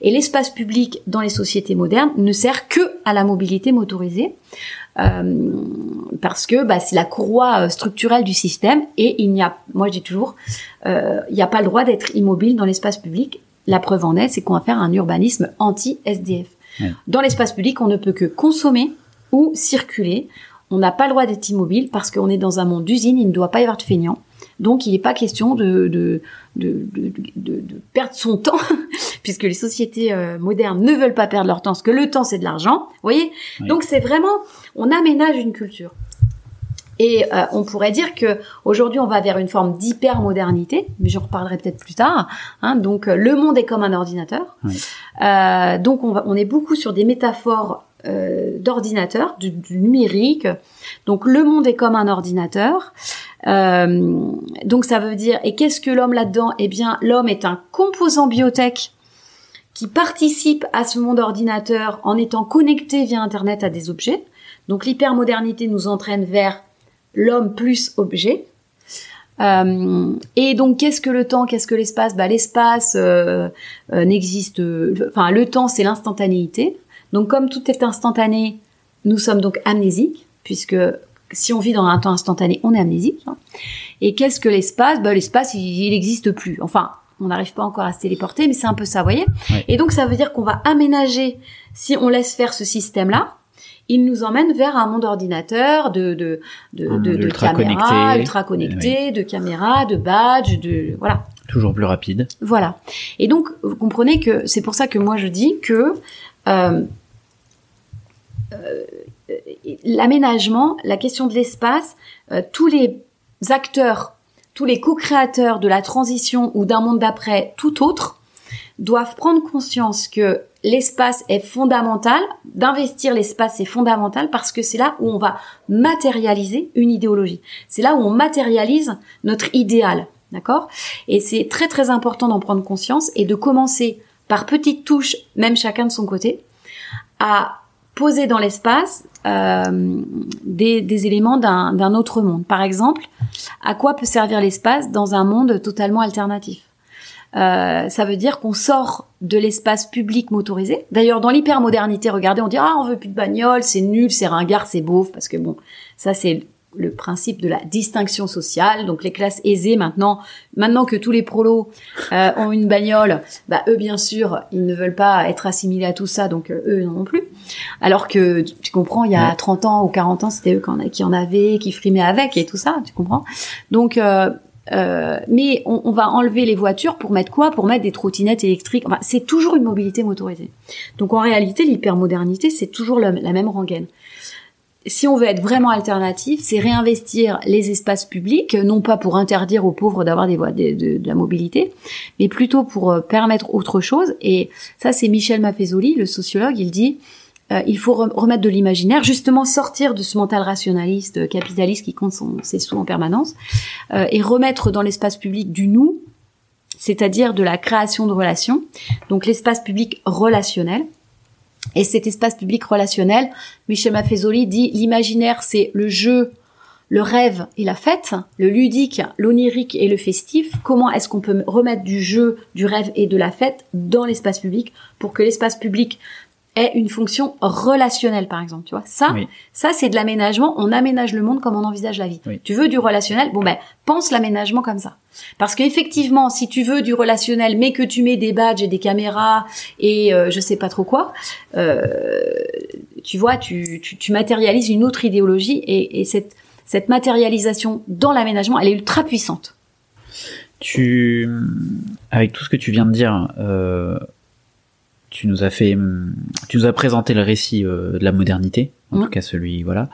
Et l'espace public dans les sociétés modernes ne sert que à la mobilité motorisée. Euh, parce que bah, c'est la courroie structurelle du système et il n'y a, moi je dis toujours, il n'y a pas le droit d'être immobile dans l'espace public. La preuve en est, c'est qu'on va faire un urbanisme anti-SDF. Dans l'espace public, on ne peut que consommer ou circuler. On n'a pas le droit d'être immobile parce qu'on est dans un monde d'usine, il ne doit pas y avoir de feignants. Donc il n'est pas question de, de, de, de, perdre son temps, puisque les sociétés euh, modernes ne veulent pas perdre leur temps, parce que le temps c'est de l'argent. Vous voyez? Donc c'est vraiment, on aménage une culture. Et euh, on pourrait dire que aujourd'hui on va vers une forme d'hyper modernité, mais j'en reparlerai peut-être plus tard. Hein, donc euh, le monde est comme un ordinateur. Euh, donc on, va, on est beaucoup sur des métaphores euh, d'ordinateur, du, du, numérique. Donc le monde est comme un ordinateur. Euh, donc ça veut dire et qu'est-ce que l'homme là-dedans? Eh bien l'homme est un composant biotech qui participe à ce monde ordinateur en étant connecté via Internet à des objets. Donc l'hypermodernité nous entraîne vers l'homme plus objet. Euh, et donc, qu'est-ce que le temps Qu'est-ce que l'espace? Bah, l'espace euh, euh, n'existe. Enfin, le temps, c'est l'instantanéité. Donc, comme tout est instantané, nous sommes donc amnésiques, puisque si on vit dans un temps instantané, on est amnésique. Hein. Et qu'est-ce que l'espace? Bah, l'espace, il n'existe plus. Enfin, on n'arrive pas encore à se téléporter, mais c'est un peu ça, vous voyez? Et donc, ça veut dire qu'on va aménager, si on laisse faire ce système-là, il nous emmène vers un monde ordinateur de de de, de, de caméras ultra connecté, de caméras, de badges, de voilà. Toujours plus rapide. Voilà. Et donc vous comprenez que c'est pour ça que moi je dis que euh, euh, l'aménagement, la question de l'espace, euh, tous les acteurs, tous les co-créateurs de la transition ou d'un monde d'après tout autre doivent prendre conscience que l'espace est fondamental, d'investir l'espace est fondamental parce que c'est là où on va matérialiser une idéologie. C'est là où on matérialise notre idéal, d'accord? Et c'est très très important d'en prendre conscience et de commencer par petites touches, même chacun de son côté, à poser dans l'espace euh, des, des, éléments d'un autre monde. Par exemple, à quoi peut servir l'espace dans un monde totalement alternatif? Euh, ça veut dire qu'on sort de l'espace public motorisé. D'ailleurs, dans l'hypermodernité, regardez, on dit ah on veut plus de bagnole, c'est nul, c'est ringard, c'est beauf, parce que bon, ça c'est le principe de la distinction sociale. Donc les classes aisées maintenant, maintenant que tous les prolos euh, ont une bagnole, bah eux bien sûr, ils ne veulent pas être assimilés à tout ça, donc euh, eux non plus. Alors que tu comprends, il y a 30 ans ou 40 ans, c'était eux qui en avaient, qui frimaient avec et tout ça, tu comprends. Donc euh, euh, mais on, on, va enlever les voitures pour mettre quoi? Pour mettre des trottinettes électriques. Enfin, c'est toujours une mobilité motorisée. Donc en réalité, l'hypermodernité, c'est toujours la, même rengaine. Si on veut être vraiment alternatif, c'est réinvestir les espaces publics, non pas pour interdire aux pauvres d'avoir des voies de, de, la mobilité, mais plutôt pour euh, permettre autre chose. Et ça, c'est Michel Maffezoli, le sociologue. Il dit euh, il faut remettre de l'imaginaire, justement sortir de ce mental rationaliste, euh, capitaliste qui compte ses sous en permanence, euh, et remettre dans l'espace public du nous, c'est-à-dire de la création de relations, donc l'espace public relationnel. Et cet espace public relationnel, Michel Maffezoli dit l'imaginaire c'est le jeu, le rêve et la fête, le ludique, l'onirique et le festif. Comment est-ce qu'on peut remettre du jeu, du rêve et de la fête dans l'espace public pour que l'espace public ait une fonction relationnelle, par exemple. Tu vois, ça, Oui. ça c'est de l'aménagement. On aménage le monde comme on envisage la vie. Oui. Tu veux du relationnel, bon ben pense l'aménagement comme ça. Parce qu'effectivement, si tu veux du relationnel, mais que tu mets des badges et des caméras et euh, je sais pas trop quoi, euh, tu vois, tu, tu, tu matérialises une autre idéologie et, et cette cette matérialisation dans l'aménagement, elle est ultra puissante. Tu, avec tout ce que tu viens de dire, euh, tu nous as fait, tu nous as présenté le récit euh, de la modernité, en tout cas celui, voilà.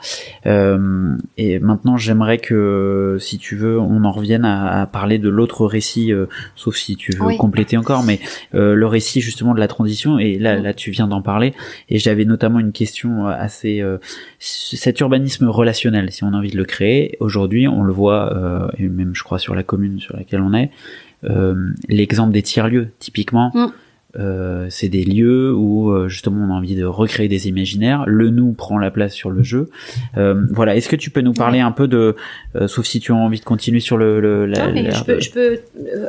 Euh, et maintenant, j'aimerais que, si tu veux, on en revienne à, à parler de l'autre récit, euh, sauf si tu veux Oui. compléter encore, mais euh, le récit justement de la transition. Et là, là, tu viens d'en parler. Et j'avais notamment une question assez, euh, cet urbanisme relationnel, si on a envie de le créer. Aujourd'hui, on le voit, euh, et même je crois sur la commune sur laquelle on est. Euh, l'exemple des tiers-lieux, typiquement, Mm. Euh, c'est des lieux où euh, justement on a envie de recréer des imaginaires. Le nous prend la place sur le jeu. Euh, voilà. Est-ce que tu peux nous parler un peu de, euh, sauf si tu as envie de continuer sur le, le la, Non, mais je peux, je peux,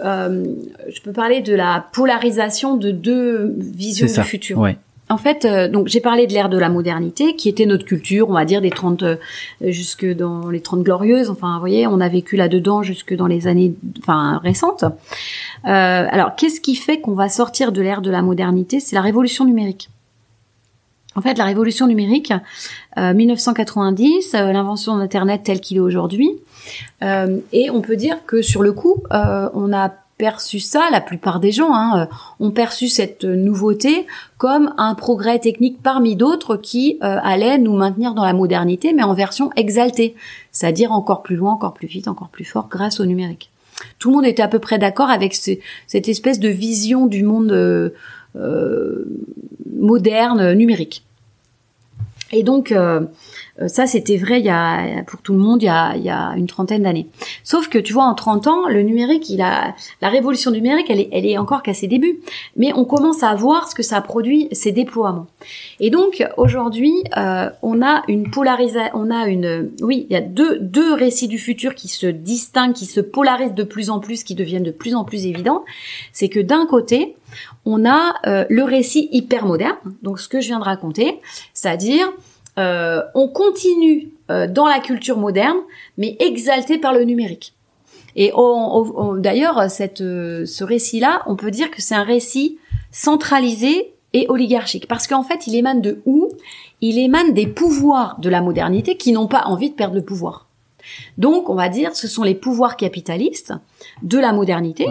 euh, je peux parler de la polarisation de deux visions du futur. Ouais. En fait, euh, donc j'ai parlé de l'ère de la modernité, qui était notre culture, on va dire des 30 euh, jusque dans les 30 glorieuses. Enfin, vous voyez, on a vécu là-dedans jusque dans les années, enfin récentes. Euh, alors, qu'est-ce qui fait qu'on va sortir de l'ère de la modernité? C'est la révolution numérique. En fait, la révolution numérique, euh, 1990, euh, l'invention d'Internet tel qu'il est aujourd'hui, et on peut dire que sur le coup, on a perçu ça, la plupart des gens hein, euh, ont perçu cette nouveauté comme un progrès technique parmi d'autres qui euh, allait nous maintenir dans la modernité, mais en version exaltée, c'est-à-dire encore plus loin, encore plus vite, encore plus fort grâce au numérique. Tout le monde était à peu près d'accord avec ce- cette espèce de vision du monde euh, euh, moderne, euh, numérique. Et donc, euh, euh, ça, c'était vrai il y a, pour tout le monde il y a, y a une trentaine d'années. Sauf que, tu vois, en 30 ans, le numérique, il a, la révolution numérique, elle est, encore qu'à ses débuts. Mais on commence à voir ce que ça produit, ces déploiements. Et donc, aujourd'hui, euh, on a une polarisation, on a une, oui, il y a deux, deux récits du futur qui se distinguent, qui se polarisent de plus en plus, qui deviennent de plus en plus évidents. C'est que d'un côté, on a euh, le récit hyper moderne, donc ce que je viens de raconter, c'est-à-dire euh, on continue euh, dans la culture moderne, mais exalté par le numérique. Et d'ailleurs, ce récit-là, on peut dire que c'est un récit centralisé et oligarchique, parce qu'en fait, il émane de où? Il émane des pouvoirs de la modernité qui n'ont pas envie de perdre le pouvoir. Donc, on va dire, ce sont les pouvoirs capitalistes de la modernité.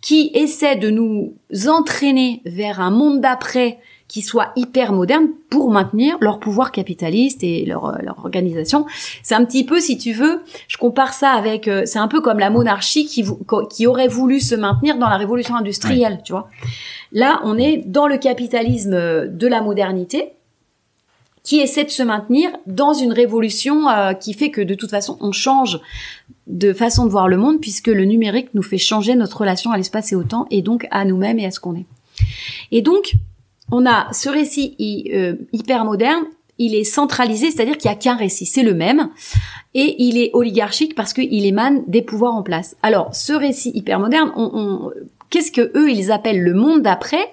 Qui essaient de nous entraîner vers un monde d'après qui soit hyper moderne pour maintenir leur pouvoir capitaliste et leur, euh, leur organisation. C'est un petit peu, si tu veux, je compare ça avec, euh, c'est un peu comme la monarchie qui, qui aurait voulu se maintenir dans la révolution industrielle, tu vois. Là, on est dans le capitalisme euh, de la modernité qui essaie de se maintenir dans une révolution euh, qui fait que de toute façon on change de façon de voir le monde puisque le numérique nous fait changer notre relation à l'espace et au temps et donc à nous-mêmes et à ce qu'on est. Et donc on a ce récit hy- euh, hyper moderne, il est centralisé, c'est-à-dire qu'il n'y a qu'un récit, c'est le même, et il est oligarchique parce qu'il émane des pouvoirs en place. Alors ce récit hyper moderne, on, on- qu'est-ce que eux ils appellent le monde d'après?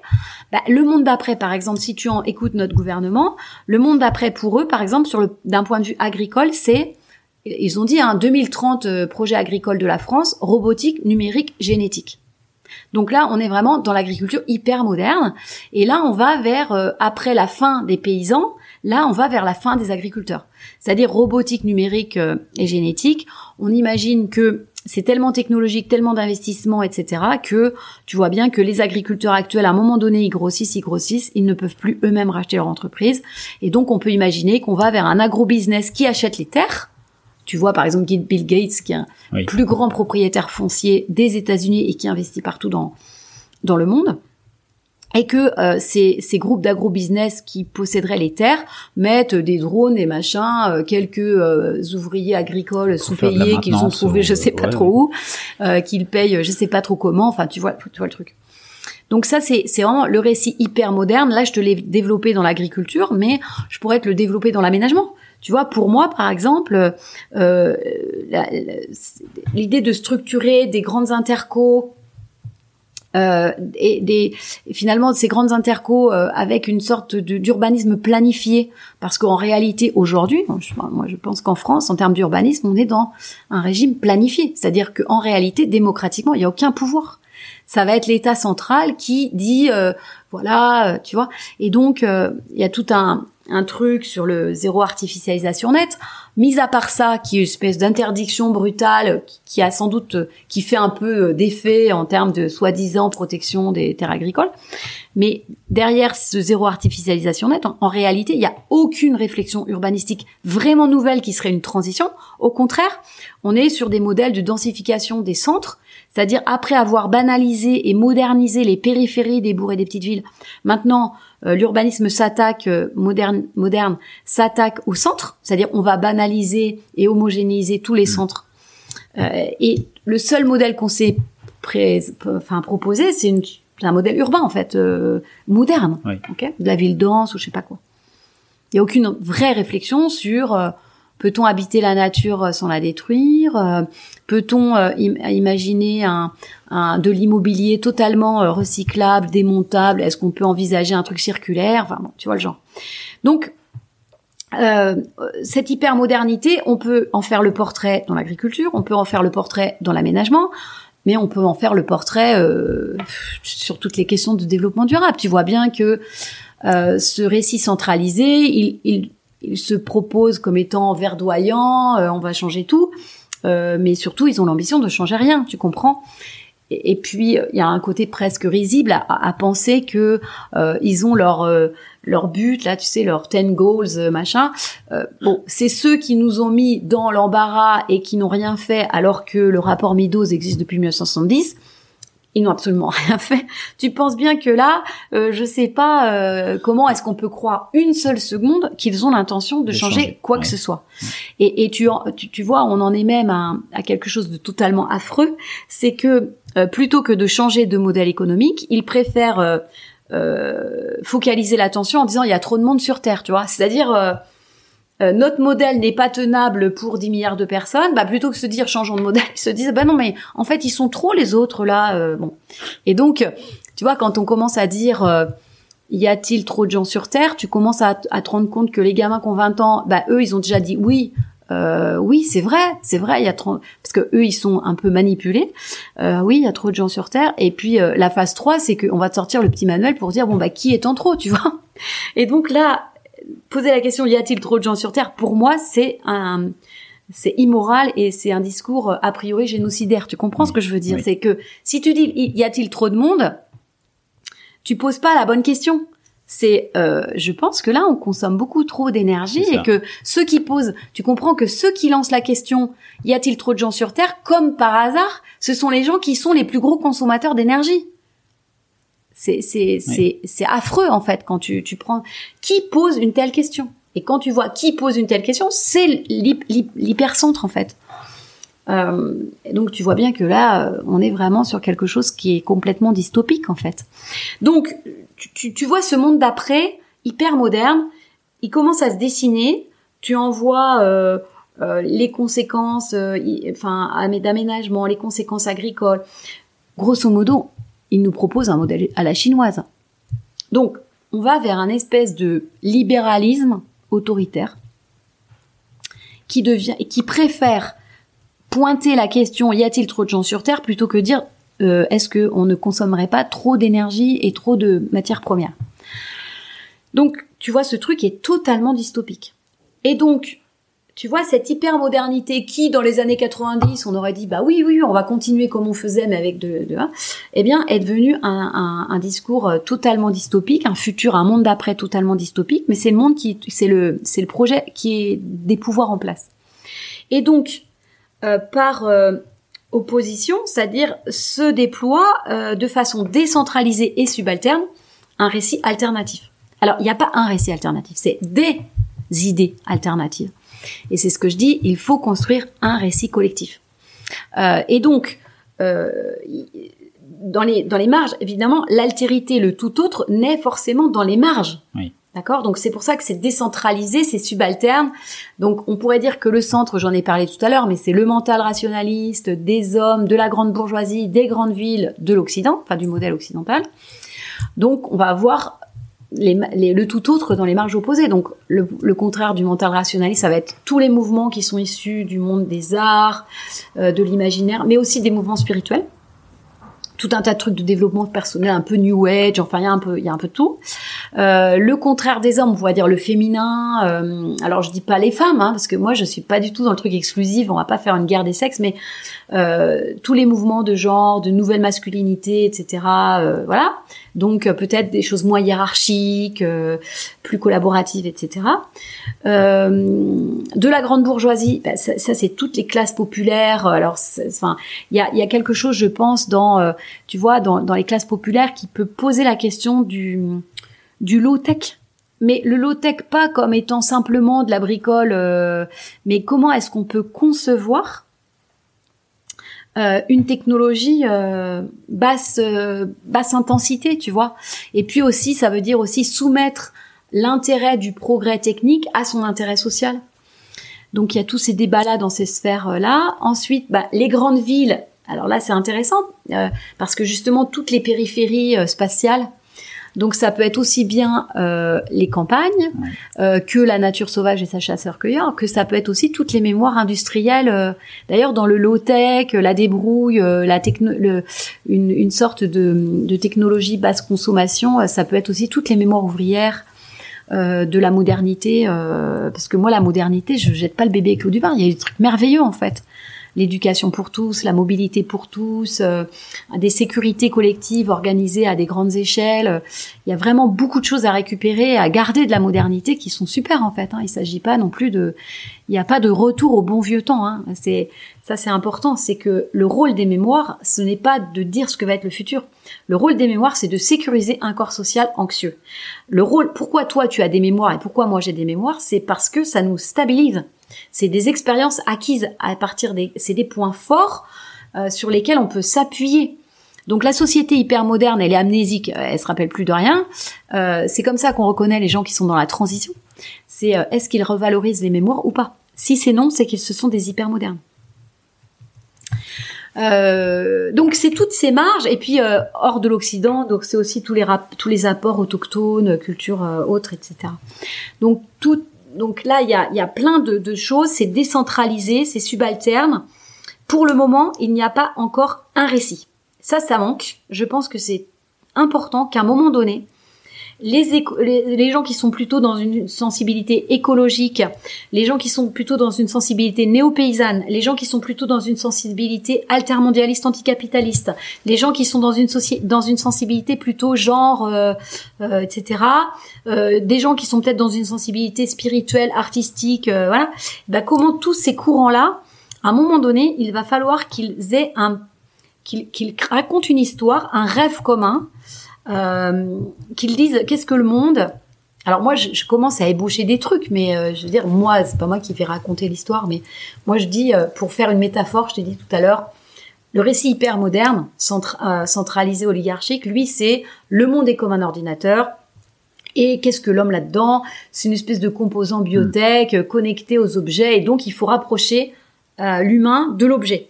Bah, le monde d'après, par exemple, si tu en écoutes notre gouvernement, le monde d'après pour eux, par exemple, sur le d'un point de vue agricole, c'est ils ont dit un 2030 euh, projet agricole de la France, robotique, numérique, génétique. Donc là, on est vraiment dans l'agriculture hyper moderne. Et là, on va vers, euh, après la fin des paysans, là, on va vers la fin des agriculteurs. C'est-à-dire robotique, numérique euh, et génétique. On imagine que c'est tellement technologique, tellement d'investissements, etc., que tu vois bien que les agriculteurs actuels, à un moment donné, ils grossissent, ils grossissent, ils ne peuvent plus eux-mêmes racheter leur entreprise. Et donc, on peut imaginer qu'on va vers un agro-business qui achète les terres. Tu vois, par exemple, Bill Gates, qui est un Oui. plus grand propriétaire foncier des États-Unis et qui investit partout dans, dans le monde. Et que euh, ces, ces groupes d'agro-business qui posséderaient les terres mettent des drones, des machins, euh, quelques euh, ouvriers agricoles sous-payés qu'ils ont trouvés, je euh, sais pas ouais, trop où, euh, qu'ils payent, je sais pas trop comment. Enfin, tu vois, tu vois le truc. Donc ça, c'est c'est vraiment le récit hyper moderne. Là, je te l'ai développé dans l'agriculture, mais je pourrais te le développer dans l'aménagement. Tu vois, pour moi, par exemple, euh, l'idée de structurer des grandes intercos euh, et des finalement ces grandes intercos euh, avec une sorte d'urbanisme planifié. Parce qu'en réalité aujourd'hui moi je pense qu'en France en termes d'urbanisme on est dans un régime planifié. C'est-à-dire qu'en réalité démocratiquement il y a aucun pouvoir. Ça va être l'État central qui dit euh, voilà tu vois. Et donc il y a tout un un truc sur le zéro artificialisation net. Mis à part ça, qui est une espèce d'interdiction brutale, qui, a sans doute, qui fait un peu euh, d'effet en termes de soi-disant protection des terres agricoles. Mais derrière ce zéro artificialisation net, en, réalité, il n'y a aucune réflexion urbanistique vraiment nouvelle qui serait une transition. Au contraire, on est sur des modèles de densification des centres, c'est-à-dire après avoir banalisé et modernisé les périphéries des bourgs et des petites villes. Maintenant, euh, l'urbanisme s'attaque euh, moderne, moderne s'attaque au centre, c'est-à-dire on va banaliser et homogénéiser tous les mmh. centres. Euh, et le seul modèle qu'on s'est enfin proposé, c'est un modèle urbain en fait, moderne, de la ville dense ou je sais pas quoi. Il y a aucune vraie réflexion sur Peut-on habiter la nature euh, sans la détruire euh, Peut-on euh, imaginer un, de l'immobilier totalement recyclable, démontable? Est-ce qu'on peut envisager un truc circulaire? Enfin, bon, tu vois le genre. Donc, euh, cette hypermodernité, on peut en faire le portrait dans l'agriculture, on peut en faire le portrait dans l'aménagement, mais on peut en faire le portrait sur toutes les questions de développement durable. Tu vois bien que ce récit centralisé, il, il, ils se proposent comme étant verdoyants, euh, on va changer tout, euh, mais surtout ils ont l'ambition de changer rien, tu comprends? Et, puis il y a un côté presque risible à, penser que euh, ils ont leur leur but là, tu sais, leurs 10 goals machin. bon, c'est ceux qui nous ont mis dans l'embarras et qui n'ont rien fait alors que le rapport Meadows existe depuis 1970 ils n'ont absolument rien fait. Tu penses bien que là, euh, je sais pas euh, comment est-ce qu'on peut croire une seule seconde qu'ils ont l'intention de, changer, quoi que ce soit. Et, et tu, tu, vois, on en est même à, à quelque chose de totalement affreux, c'est que euh, plutôt que de changer de modèle économique, ils préfèrent euh, focaliser l'attention en disant il y a trop de monde sur Terre, tu vois. C'est-à-dire euh, notre modèle n'est pas tenable pour 10 milliards de personnes, bah plutôt que se dire changeons de modèle, ils se disent bah non mais en fait ils sont trop les autres là euh, bon. Et donc tu vois quand on commence à dire euh, y a-t-il trop de gens sur terre, tu commences à, te rendre compte que les gamins qui ont 20 ans, bah eux ils ont déjà dit oui. oui, c'est vrai, c'est vrai, il y a trop parce que eux ils sont un peu manipulés. oui, il y a trop de gens sur terre et puis la phase 3, c'est qu'on va te sortir le petit manuel pour dire bon bah qui est en trop, tu vois. Et donc là, poser la question y a-t-il trop de gens sur Terre? Pour moi, c'est un c'est immoral et c'est un discours a priori génocidaire. Tu comprends ce que je veux dire? C'est que si tu dis y a-t-il trop de monde, tu poses pas la bonne question. C'est, euh, je pense que là, on consomme beaucoup trop d'énergie et que ceux qui posent, tu comprends que ceux qui lancent la question, y a-t-il trop de gens sur Terre, comme par hasard, ce sont les gens qui sont les plus gros consommateurs d'énergie. C'est c'est c'est c'est affreux en fait quand tu tu prends qui pose une telle question? Et quand tu vois qui pose une telle question, c'est l'hypercentre en fait. Euh, donc tu vois bien que là, euh, on est vraiment sur quelque chose qui est complètement dystopique en fait. Donc tu, tu, vois ce monde d'après, hyper moderne, il commence à se dessiner. Tu en vois euh, euh les conséquences, enfin d'aménagement, les conséquences agricoles. Grosso modo, il nous propose un modèle à la chinoise. Donc, on va vers un espèce de libéralisme autoritaire qui devient qui préfère pointer la question y a-t-il trop de gens sur Terre plutôt que dire euh, est-ce que on ne consommerait pas trop d'énergie et trop de matières premières? Donc, tu vois, ce truc est totalement dystopique. Et donc, tu vois, cette hyper-modernité qui, dans les années 90, on aurait dit, bah oui, oui, on va continuer comme on faisait, mais avec de, de eh bien, est devenu un, un, discours euh, totalement dystopique, un futur, un monde d'après totalement dystopique, mais c'est le monde qui, c'est le, c'est le projet qui est des pouvoirs en place. Et donc, euh, par euh, opposition, c'est-à-dire se déploie de façon décentralisée et subalterne un récit alternatif. Alors, il n'y a pas un récit alternatif, c'est des idées alternatives. Et c'est ce que je dis, il faut construire un récit collectif. Euh, et donc, euh, dans les dans les marges, évidemment, l'altérité, le tout autre, naît forcément dans les marges. Oui. D'accord? Donc c'est pour ça que c'est décentralisé, c'est subalterne. Donc on pourrait dire que le centre, j'en ai parlé tout à l'heure, mais c'est le mental rationaliste des hommes, de la grande bourgeoisie, des grandes villes de l'Occident, enfin du modèle occidental. Donc on va avoir le tout autre dans les marges opposées. Donc le, contraire du mental rationaliste, ça va être tous les mouvements qui sont issus du monde des arts, euh, de l'imaginaire, mais aussi des mouvements spirituels tout un tas de trucs de développement personnel, un peu new age, enfin il y a un peu, il y a un peu tout. Euh, le contraire des hommes, on va dire le féminin. Euh, alors je dis pas les femmes, hein, parce que moi je suis pas du tout dans le truc exclusif. On va pas faire une guerre des sexes, mais tous les mouvements de genre, de nouvelle masculinité, etc. Voilà. Donc euh, peut-être des choses moins hiérarchiques, euh, plus collaboratives, etc. de la grande bourgeoisie, bah, ça, ça c'est toutes les classes populaires. Alors, enfin, il y a, y a, quelque chose, je pense, dans, tu vois, dans, dans les classes populaires qui peut poser la question du du low tech mais le low tech pas comme étant simplement de la bricole, mais comment est-ce qu'on peut concevoir euh, une technologie euh, basse euh, basse intensité, tu vois. Et puis aussi, ça veut dire aussi soumettre l'intérêt du progrès technique à son intérêt social. Donc il y a tous ces débats-là dans ces sphères-là. Ensuite, bah, les grandes villes. Alors là, c'est intéressant parce que justement toutes les périphéries spatiales donc ça peut être aussi bien euh, les campagnes euh, que la nature sauvage et sa chasseur-cueilleur, que ça peut être aussi toutes les mémoires industrielles. Euh, d'ailleurs, dans le low-tech, la débrouille, la techno le, une, une, sorte de, de, technologie basse consommation, ça peut être aussi toutes les mémoires ouvrières. de la modernité, parce que moi la modernité, je jette pas le bébé avec l'eau du bain. Il y a des trucs merveilleux en fait l'éducation pour tous, la mobilité pour tous, euh, des sécurités collectives organisées à des grandes échelles. Il y a vraiment beaucoup de choses à récupérer, à garder de la modernité qui sont super en fait. Hein. Il s'agit pas non plus de, il n'y a pas de retour au bon vieux temps. Hein. C'est ça, c'est important. C'est que le rôle des mémoires, ce n'est pas de dire ce que va être le futur. Le rôle des mémoires, c'est de sécuriser un corps social anxieux. Le rôle, pourquoi toi tu as des mémoires et pourquoi moi j'ai des mémoires, c'est parce que ça nous stabilise. C'est des expériences acquises à partir des, c'est des points forts euh, sur lesquels on peut s'appuyer. Donc la société hyper moderne, elle est amnésique, euh, elle se rappelle plus de rien. Euh, c'est comme ça qu'on reconnaît les gens qui sont dans la transition. C'est est-ce qu'ils revalorisent les mémoires ou pas? Si c'est non, c'est qu'ils se sont des hyper modernes. donc c'est toutes ces marges et puis hors de l'Occident, donc c'est aussi tous les apports autochtones, culture autres, etc. Donc tout donc là, il y a, plein de, choses, c'est décentralisé, c'est subalterne. Pour le moment, il n'y a pas encore un récit. Ça, ça manque. Je pense que c'est important qu'à un moment donné, les, les, gens qui sont plutôt dans une sensibilité écologique, les gens qui sont plutôt dans une sensibilité néo-paysanne, les gens qui sont plutôt dans une sensibilité altermondialiste anticapitaliste, les gens qui sont dans une, dans une sensibilité plutôt genre, euh, euh, etc., euh, des gens qui sont peut-être dans une sensibilité spirituelle, artistique, voilà, bah, comment tous ces courants-là, à un moment donné, il va falloir qu'ils aient un qu'ils racontent une histoire, un rêve commun, euh, qu'ils disent qu'est-ce que le monde? Alors moi, je, commence à ébaucher des trucs, mais euh, je veux dire, moi, c'est pas moi qui vais raconter l'histoire, mais moi je dis, euh, pour faire une métaphore, je t'ai dit tout à l'heure, le récit hyper moderne, centralisé oligarchique, lui, c'est le monde est comme un ordinateur. Et qu'est-ce que l'homme là-dedans? C'est une espèce de composant biotech hmm. connecté aux objets, et donc il faut rapprocher l'humain de l'objet.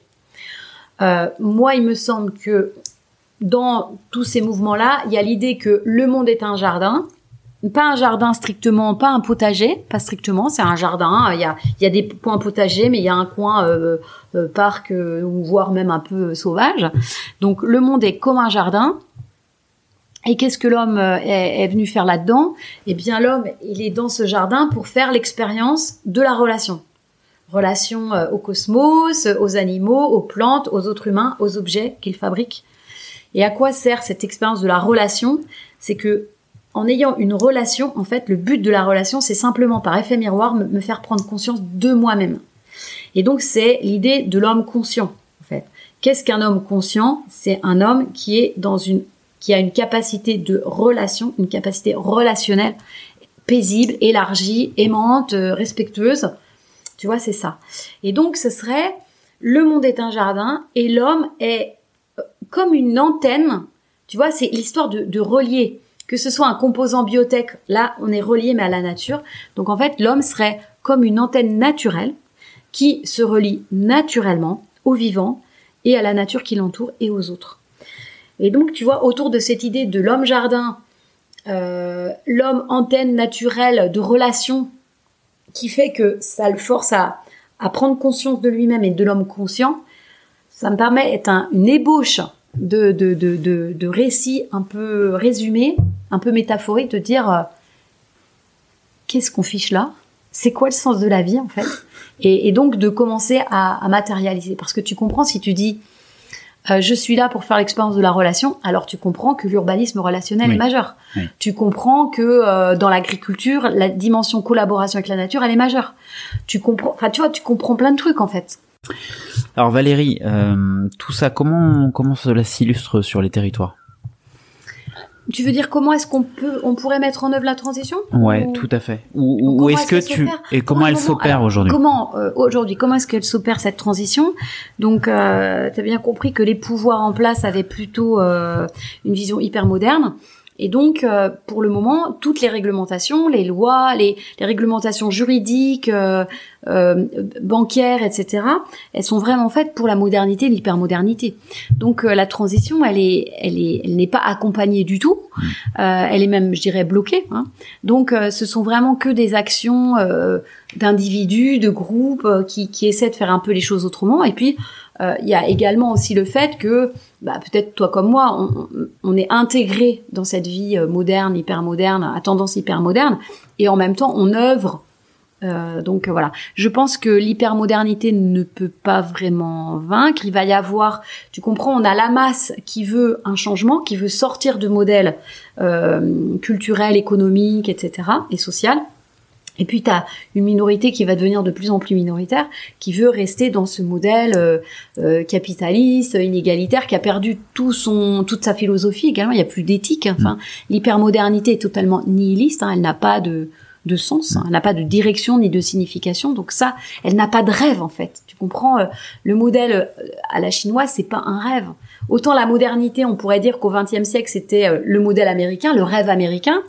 moi, il me semble que dans tous ces mouvements-là, il y a l'idée que le monde est un jardin, pas un jardin strictement, pas un potager, pas strictement, c'est un jardin. Il y a, il y a des points potagers, mais il y a un coin euh, euh, parc euh, ou voire même un peu sauvage. Donc le monde est comme un jardin. Et qu'est-ce que l'homme est, est, venu faire là-dedans? Eh bien, l'homme, il est dans ce jardin pour faire l'expérience de la relation. Relation au cosmos, aux animaux, aux plantes, aux autres humains, aux objets qu'il fabrique et à quoi sert cette expérience de la relation? C'est que en ayant une relation, en fait, le but de la relation, c'est simplement par effet miroir me, faire prendre conscience de moi-même. Et donc c'est l'idée de l'homme conscient, en fait. Qu'est-ce qu'un homme conscient? C'est un homme qui est dans une qui a une capacité de relation, une capacité relationnelle paisible, élargie, aimante, euh, respectueuse. Tu vois, c'est ça. Et donc ce serait le monde est un jardin et l'homme est comme une antenne. Tu vois, c'est l'histoire de, relier que ce soit un composant biotech, là on est relié mais à la nature. Donc en fait l'homme serait comme une antenne naturelle qui se relie naturellement au vivant et à la nature qui l'entoure et aux autres. Et donc tu vois autour de cette idée de l'homme jardin, euh, l'homme antenne naturelle de relation qui fait que ça le force à, prendre conscience de lui-même et de l'homme conscient, ça me permet d'être un, une ébauche de, de, de, de, de récits un peu résumés, un peu métaphoriques, de dire euh, qu'est-ce qu'on fiche là? C'est quoi le sens de la vie en fait? Et, et, donc de commencer à, à, matérialiser. Parce que tu comprends si tu dis euh, je suis là pour faire l'expérience de la relation, alors tu comprends que l'urbanisme relationnel est majeur. Oui. Tu comprends que euh, dans l'agriculture, la dimension collaboration avec la nature, elle est majeure. Tu comprends, enfin tu vois, tu comprends plein de trucs en fait. Alors Valérie, euh, tout ça, comment comment cela s'illustre sur les territoires? Tu veux dire comment est-ce qu'on peut, on pourrait mettre en œuvre la transition? Ouais, ou... tout à fait. Ou, ou est-ce est que tu et comment elle s'opère aujourd'hui? Comment euh, aujourd'hui Comment est-ce qu'elle s'opère cette transition? Donc, euh, tu as bien compris que les pouvoirs en place avaient plutôt euh, une vision hyper moderne. Et donc, euh, pour le moment, toutes les réglementations, les lois, les, les réglementations juridiques, euh, euh, bancaires, etc., elles sont vraiment faites pour la modernité, l'hypermodernité. Donc, euh, la transition, elle est, elle est, elle n'est pas accompagnée du tout. Euh, elle est même, je dirais, bloquée. Hein. Donc, ce sont vraiment que des actions d'individus, de groupes qui, qui essaient de faire un peu les choses autrement. Et puis, il y a également aussi le fait que bah, peut-être toi comme moi, on, on, est intégré dans cette vie moderne, hyper moderne, à tendance hyper moderne, et en même temps on œuvre. Euh, donc voilà, je pense que l'hypermodernité ne peut pas vraiment vaincre. Il va y avoir, tu comprends, on a la masse qui veut un changement, qui veut sortir de modèles euh, culturels, économiques, etc. et social et puis tu as une minorité qui va devenir de plus en plus minoritaire, qui veut rester dans ce modèle euh, euh, capitaliste, inégalitaire, qui a perdu tout son, toute sa philosophie également. Il n'y a plus d'éthique. Enfin, mm. l'hypermodernité est totalement nihiliste. Hein, elle n'a pas de, de sens, hein, elle n'a pas de direction ni de signification. Donc ça, elle n'a pas de rêve en fait. Tu comprends euh, Le modèle euh, à la chinoise, c'est pas un rêve. Autant la modernité, on pourrait dire qu'au XXe siècle, c'était euh, le modèle américain, le rêve américain.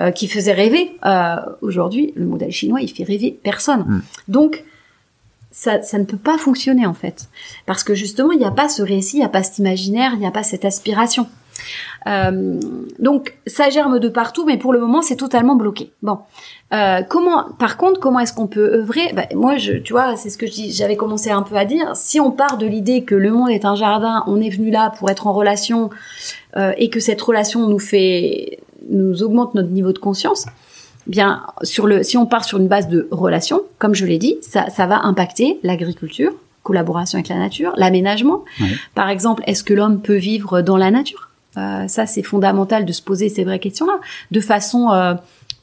Euh, qui faisait rêver. Euh, Aujourd'hui, le modèle chinois, il fait rêver personne. Mm. Donc, ça, ça, ne peut pas fonctionner en fait, parce que justement, il n'y a pas ce récit, il n'y a pas cet imaginaire, il n'y a pas cette aspiration. Euh, donc, ça germe de partout, mais pour le moment, c'est totalement bloqué. Bon, euh, comment, par contre, comment est-ce qu'on peut œuvrer? Bah, Moi, je, tu vois, c'est ce que j'avais commencé un peu à dire. Si on part de l'idée que le monde est un jardin, on est venu là pour être en relation, euh, et que cette relation nous fait nous augmente notre niveau de conscience, bien sur le si on part sur une base de relation, comme je l'ai dit, ça, ça va impacter l'agriculture, collaboration avec la nature, l'aménagement. Oui. Par exemple, est-ce que l'homme peut vivre dans la nature? Euh, Ça, c'est fondamental de se poser ces vraies questions-là, de façon euh,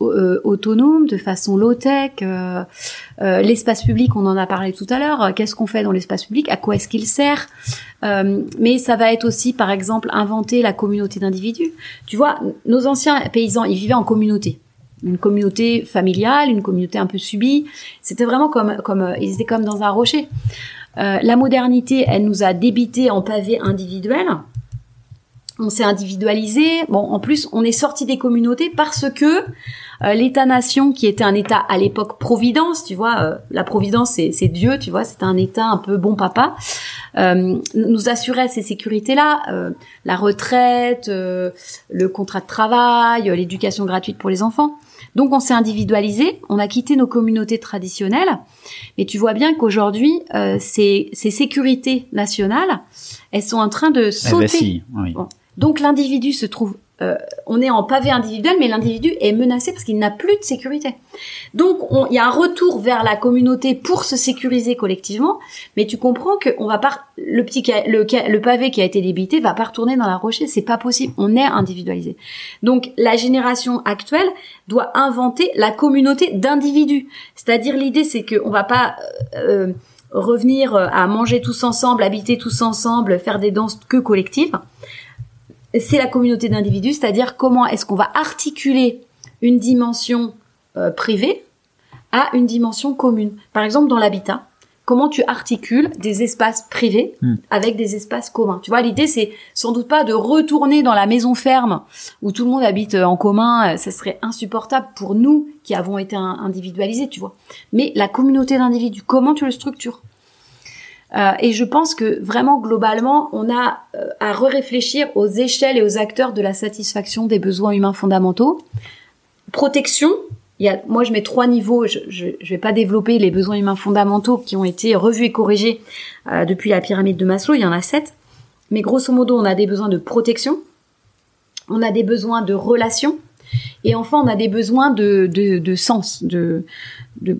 euh, autonome, de façon low-tech. Euh, euh, l'espace public, on en a parlé tout à l'heure. Qu'est-ce qu'on fait dans l'espace public? À quoi est-ce qu'il sert? Mais ça va être aussi, par exemple, inventer la communauté d'individus. Tu vois, nos anciens paysans, ils vivaient en communauté une communauté familiale, une communauté un peu subie. C'était vraiment comme, comme, ils étaient comme dans un rocher. Euh, la modernité, elle nous a débité en pavé individuel. On s'est individualisé. Bon, en plus, on est sorti des communautés parce que euh, l'État-nation, qui était un État à l'époque providence, tu vois, euh, la providence c'est Dieu, tu vois, c'était un État un peu bon papa, euh, nous assurait ces sécurités-là, euh, la retraite, le contrat de travail, l'éducation gratuite pour les enfants. Donc on s'est individualisé, on a quitté nos communautés traditionnelles, mais tu vois bien qu'aujourd'hui, euh, ces, ces, sécurités nationales, elles sont en train de sauter. Eh ben si, oui. bon. Donc l'individu se trouve euh, on est en pavé individuel, mais l'individu est menacé parce qu'il n'a plus de sécurité. Donc, il y a un retour vers la communauté pour se sécuriser collectivement, mais tu comprends que on va pas le petit le, le pavé qui a été débité va pas retourner dans la rocher, c'est pas possible. On est individualisé. Donc, la génération actuelle doit inventer la communauté d'individus. C'est-à-dire l'idée, c'est que on va pas euh, revenir à manger tous ensemble, habiter tous ensemble, faire des danses que collectives c'est la communauté d'individus, c'est-à-dire comment est-ce qu'on va articuler une dimension euh, privée à une dimension commune. Par exemple, dans l'habitat, comment tu articules des espaces privés Hmm. avec des espaces communs. Tu vois, l'idée c'est sans doute pas de retourner dans la maison ferme où tout le monde habite euh, en commun, euh, ça serait insupportable pour nous qui avons été individualisés, tu vois. Mais la communauté d'individus, comment tu le structures? Euh, et je pense que vraiment globalement, on a euh, à réfléchir aux échelles et aux acteurs de la satisfaction des besoins humains fondamentaux. Protection, y a, moi je mets trois niveaux. Je, je vais pas développer les besoins humains fondamentaux qui ont été revus et corrigés euh, depuis la pyramide de Maslow. Il y en a sept, mais grosso modo, on a des besoins de protection, on a des besoins de relation, et enfin on a des besoins de, de, de sens, de, de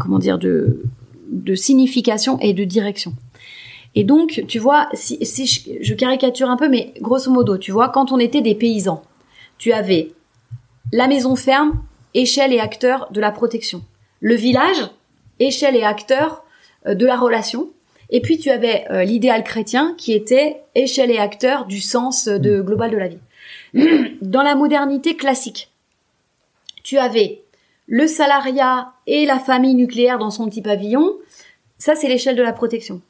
comment dire, de de signification et de direction. Et donc, tu vois, si, si je, je caricature un peu, mais grosso modo, tu vois, quand on était des paysans, tu avais la maison ferme, échelle et acteur de la protection. Le village, échelle et acteur euh, de la relation. Et puis tu avais euh, l'idéal chrétien qui était échelle et acteur du sens euh, de global de la vie. Dans la modernité classique, tu avais le salariat et la famille nucléaire dans son petit pavillon. Ça, c'est l'échelle de la protection.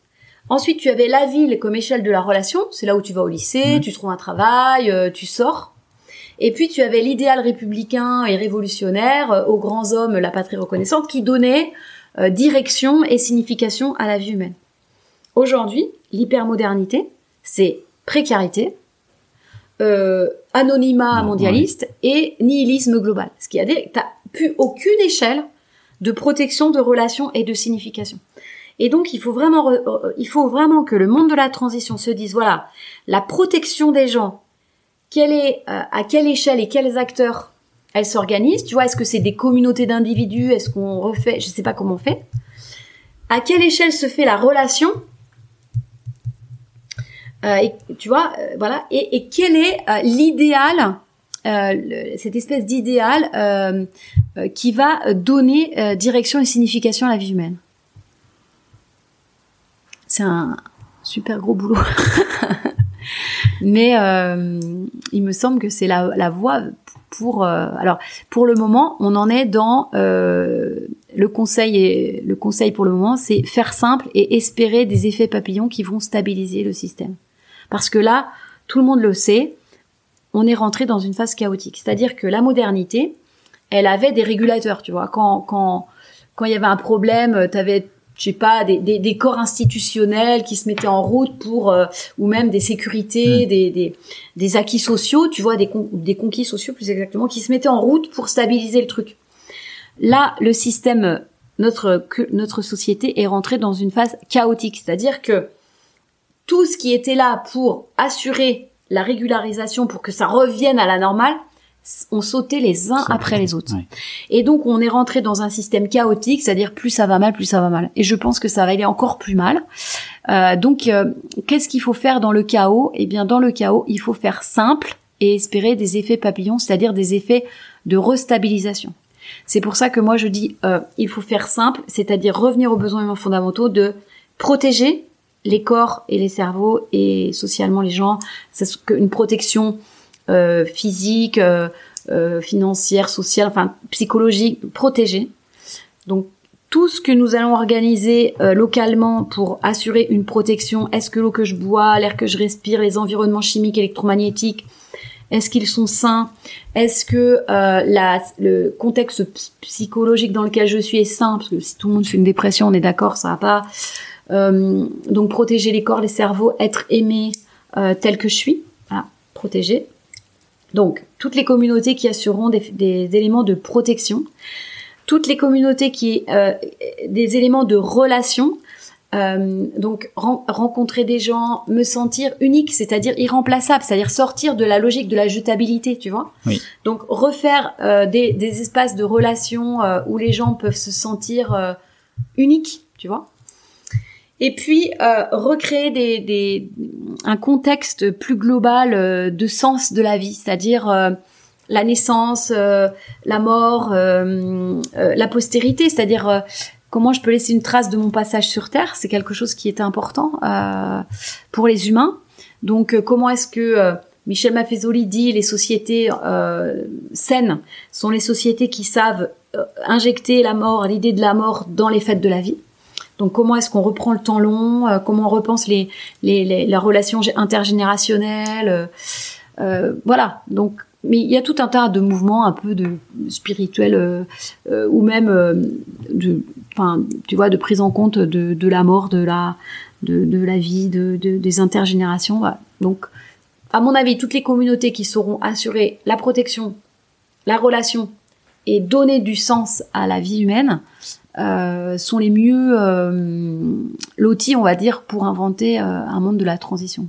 Ensuite, tu avais la ville comme échelle de la relation. C'est là où tu vas au lycée, Mhm. tu trouves un travail, euh, tu sors. Et puis, tu avais l'idéal républicain et révolutionnaire euh, aux grands hommes, la patrie reconnaissante, qui donnait euh, direction et signification à la vie humaine. Aujourd'hui, l'hypermodernité, c'est précarité, euh, anonymat mondialiste et nihilisme global. Ce qui a des, t'as plus aucune échelle de protection, de relation et de signification. Et donc, il faut vraiment, que le monde de la transition se dise, voilà, la protection des gens, quelle euh, à quelle échelle et quels acteurs elle s'organise. Tu vois, est-ce que c'est des communautés d'individus Est-ce qu'on refait Je sais pas comment on fait. À quelle échelle se fait la relation Euh, et, Tu vois, euh, voilà. Et, quel est l'idéal le- cette espèce d'idéal euh, euh, qui va donner euh, direction et signification à la vie humaine. C'est un super gros boulot. Mais euh, il me semble que c'est la, la voie pour... euh, alors, pour le moment, on en est dans euh, le conseil et le conseil pour le moment, c'est faire simple et espérer des effets papillons qui vont stabiliser le système. Parce que là, tout le monde le sait, on est rentré dans une phase chaotique. C'est-à-dire que la modernité, elle avait des régulateurs, tu vois. Quand quand quand il y avait un problème, tu avais je sais pas des, des, des corps institutionnels qui se mettaient en route pour euh, ou même des sécurités, des, des des acquis sociaux, tu vois des con- des conquis sociaux plus exactement qui se mettaient en route pour stabiliser le truc. Là, le système notre notre société est rentrée dans une phase chaotique, c'est-à-dire que tout ce qui était là pour assurer la régularisation pour que ça revienne à la normale, s- ont sauté les uns après les autres. Et donc on est rentré dans un système chaotique, c'est-à-dire plus ça va mal, plus ça va mal. Et je pense que ça va aller encore plus mal. Euh, donc euh, qu'est-ce qu'il faut faire dans le chaos? Eh bien dans le chaos, il faut faire simple et espérer des effets papillons, c'est-à-dire des effets de restabilisation. C'est pour ça que moi je dis euh, il faut faire simple, c'est-à-dire revenir aux besoins humains fondamentaux de protéger les corps et les cerveaux et socialement les gens, c'est une protection euh, physique, euh, euh, financière, sociale, enfin psychologique, protégée. Donc tout ce que nous allons organiser euh, localement pour assurer une protection, est-ce que l'eau que je bois, l'air que je respire, les environnements chimiques, électromagnétiques, est-ce qu'ils sont sains Est-ce que euh, la, le contexte ps- psychologique dans lequel je suis est sain Parce que si tout le monde fait une dépression, on est d'accord, ça va pas. Euh, donc protéger les corps, les cerveaux, être aimé euh, tel que je suis, voilà, protéger. Donc toutes les communautés qui assureront des, des éléments de protection, toutes les communautés qui euh, des éléments de relation. Euh, donc ren- rencontrer des gens, me sentir unique, c'est-à-dire irremplaçable, c'est-à-dire sortir de la logique de la jetabilité, tu vois. Oui. Donc refaire euh, des, des espaces de relation euh, où les gens peuvent se sentir uniques, tu vois. Et puis euh, recréer des, des, un contexte plus global euh, de sens de la vie, c'est-à-dire euh, la naissance, euh, la mort, euh, euh, la postérité, c'est-à-dire comment je peux laisser une trace de mon passage sur Terre, c'est quelque chose qui est important pour les humains. Donc comment est-ce que Michel Maffezoli dit les sociétés saines sont les sociétés qui savent injecter la mort, l'idée de la mort dans les fêtes de la vie Donc comment est-ce qu'on reprend le temps long euh, Comment on repense les, les, les, relations intergénérationnelles euh, Voilà. Donc, mais il y a tout un tas de mouvements un peu de spirituels ou même de, enfin, tu vois, de prise en compte de, de la mort, de la de, de la vie, de, de des intergénérations. Donc, à mon avis, toutes les communautés qui sauront assurer la protection, la relation et donner du sens à la vie humaine euh, sont les mieux euh, lotis, on va dire, pour inventer euh, un monde de la transition.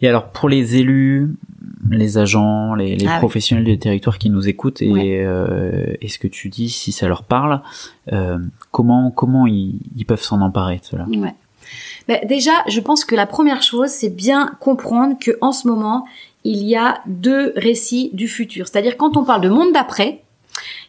Et alors pour les élus, les agents, les, les ah professionnels du territoire qui nous écoutent et, euh, et, ce que tu dis, si ça leur parle, euh, comment comment ils, ils peuvent s'en emparer de cela? Ouais. Ben, déjà, je pense que la première chose, c'est bien comprendre que en ce moment, il y a deux récits du futur. C'est-à-dire quand on parle de monde d'après,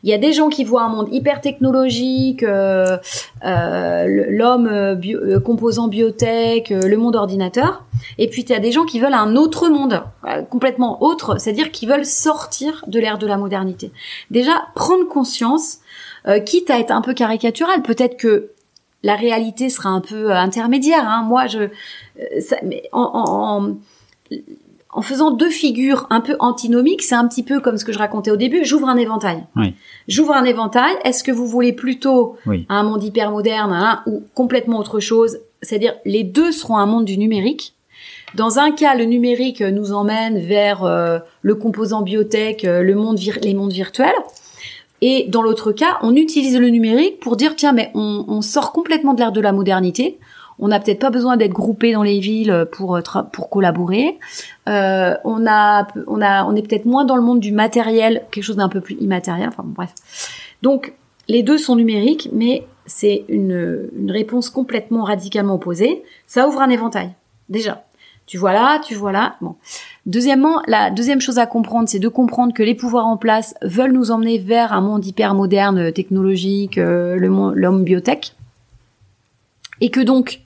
il y a des gens qui voient un monde hyper technologique, euh, euh, l'homme euh, bio, composant biotech, le monde ordinateur. Et puis il y a des gens qui veulent un autre monde, complètement autre, c'est-à-dire qui veulent sortir de l'ère de la modernité. Déjà, prendre conscience, quitte à être un peu caricatural, peut-être que la réalité sera un peu euh, intermédiaire. Hein. Moi, je, euh, ça, mais en, en, faisant deux figures un peu antinomiques, c'est un petit peu comme ce que je racontais au début. J'ouvre un éventail. Oui. J'ouvre un éventail. Est-ce que vous voulez plutôt un monde hyper moderne hein, ou complètement autre chose? C'est-à-dire, les deux seront un monde du numérique. Dans un cas, le numérique nous emmène vers euh, le composant biotech, le monde les mondes virtuels. Et dans l'autre cas, on utilise le numérique pour dire tiens, mais on, sort complètement de l'ère de la modernité. On n'a peut-être pas besoin d'être groupé dans les villes pour pour collaborer. Euh, on a on a on est peut-être moins dans le monde du matériel, quelque chose d'un peu plus immatériel. Enfin bref. Donc les deux sont numériques, mais c'est une, une réponse complètement radicalement opposée. Ça ouvre un éventail déjà. Tu vois là, tu vois là. Bon. Deuxièmement, la deuxième chose à comprendre, c'est de comprendre que les pouvoirs en place veulent nous emmener vers un monde hyper moderne, euh, technologique, euh, l'homme biotech, et que donc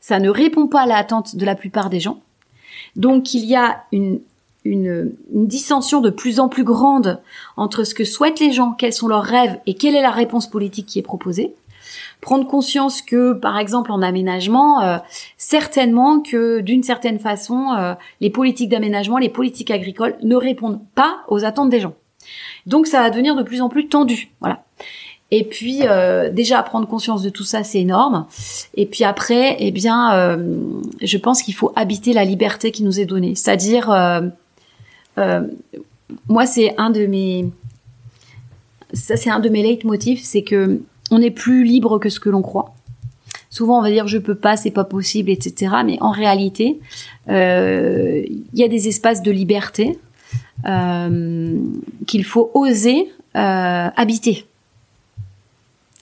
ça ne répond pas à l'attente de la plupart des gens. Donc il y a une, une, une, dissension de plus en plus grande entre ce que souhaitent les gens, quels sont leurs rêves et quelle est la réponse politique qui est proposée prendre conscience que, par exemple, en aménagement, euh, certainement que d'une certaine façon, euh, les politiques d'aménagement, les politiques agricoles ne répondent pas aux attentes des gens. Donc ça va devenir de plus en plus tendu. Voilà. Et puis euh, déjà prendre conscience de tout ça, c'est énorme. Et puis après, eh bien, je pense qu'il faut habiter la liberté qui nous est donnée. C'est-à-dire, moi, c'est un de mes, ça c'est un de mes leitmotifs, c'est que on est plus libre que ce que l'on croit. Souvent, on va dire je peux pas, c'est pas possible, etc. Mais en réalité, euh, il y a des espaces de liberté euh, qu'il faut oser euh, habiter.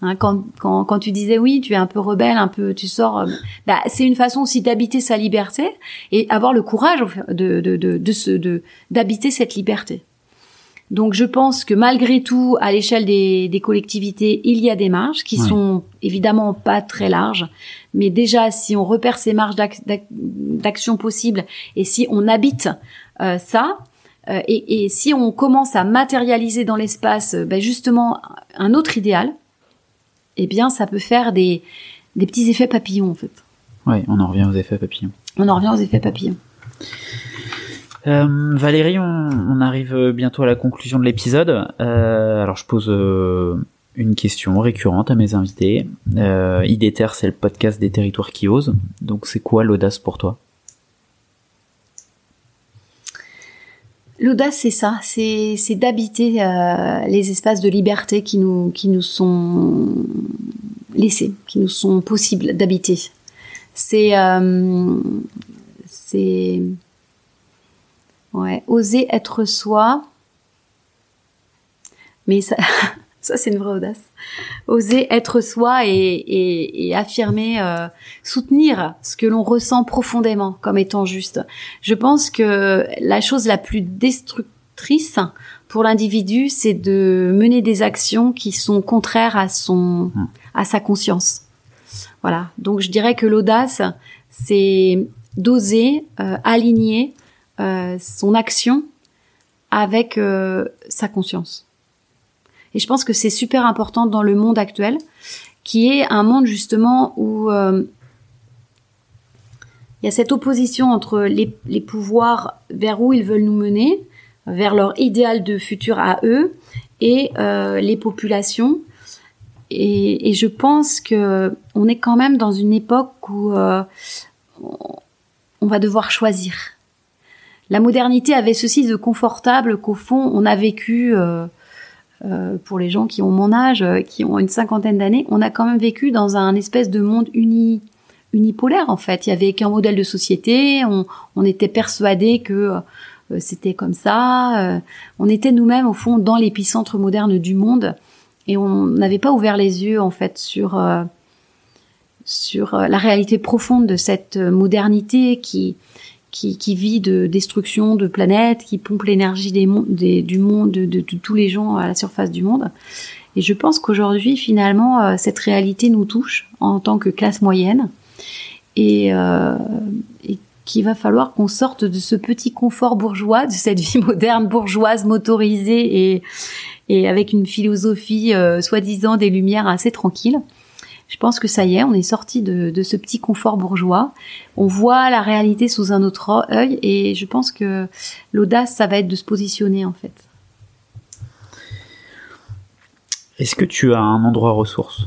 Hein, quand, quand, quand, tu disais oui, tu es un peu rebelle, un peu, tu sors, bah, c'est une façon aussi d'habiter sa liberté et avoir le courage de, de, de, de d'habiter cette liberté. Donc je pense que malgré tout, à l'échelle des, des, collectivités, il y a des marges qui sont évidemment pas très larges, mais déjà si on repère ces marges d'action possibles et si on habite euh, ça, euh, et, et, si on commence à matérialiser dans l'espace euh, ben justement un autre idéal, eh bien ça peut faire des, des petits effets papillons en fait. Oui, on en revient aux effets papillons. On en revient aux effets papillons. Euh, Valérie, on, arrive bientôt à la conclusion de l'épisode. Euh, alors je pose euh, une question récurrente à mes invités. Euh, c'est le podcast des territoires qui osent. Donc c'est quoi l'audace pour toi? L'audace, c'est ça, c'est d'habiter euh, les espaces de liberté qui nous qui nous sont laissés, qui nous sont possibles d'habiter. C'est c'est Ouais, oser être soi. Mais ça, ça c'est une vraie audace. Oser être soi et, affirmer, euh, soutenir ce que l'on ressent profondément comme étant juste. Je pense que la chose la plus destructrice pour l'individu, c'est de mener des actions qui sont contraires à son, à sa conscience. Voilà. Donc je dirais que l'audace, c'est d'oser euh, aligner euh, son action avec euh, sa conscience. Et je pense que c'est super important dans le monde actuel qui est un monde justement où euh, il y a cette opposition entre les, les, pouvoirs vers où ils veulent nous mener, vers leur idéal de futur à eux, et euh, les populations. Et, et, je pense que on est quand même dans une époque où euh, on va devoir choisir. La modernité avait ceci de confortable qu'au fond on a vécu euh, euh, pour les gens qui ont mon âge, euh, qui ont une cinquantaine d'années, on a quand même vécu dans un espèce de monde uni, unipolaire en fait. Il y avait qu'un modèle de société, on, on était persuadé que euh, c'était comme ça. on était nous-mêmes au fond dans l'épicentre moderne du monde et on n'avait pas ouvert les yeux en fait sur sur la réalité profonde de cette modernité qui qui, qui, vit de destruction de planètes, qui pompe l'énergie des, des, du monde, de, de, tous les gens à la surface du monde. Et je pense qu'aujourd'hui, finalement, euh, cette réalité nous touche en tant que classe moyenne et, euh, et qu'il va falloir qu'on sorte de ce petit confort bourgeois, de cette vie moderne bourgeoise motorisée et, et avec une philosophie euh, soi-disant des lumières assez tranquille je pense que ça y est, on est sorti de, de, ce petit confort bourgeois. On voit la réalité sous un autre œil et je pense que l'audace, ça va être de se positionner en fait. Est-ce que tu as un endroit ressource?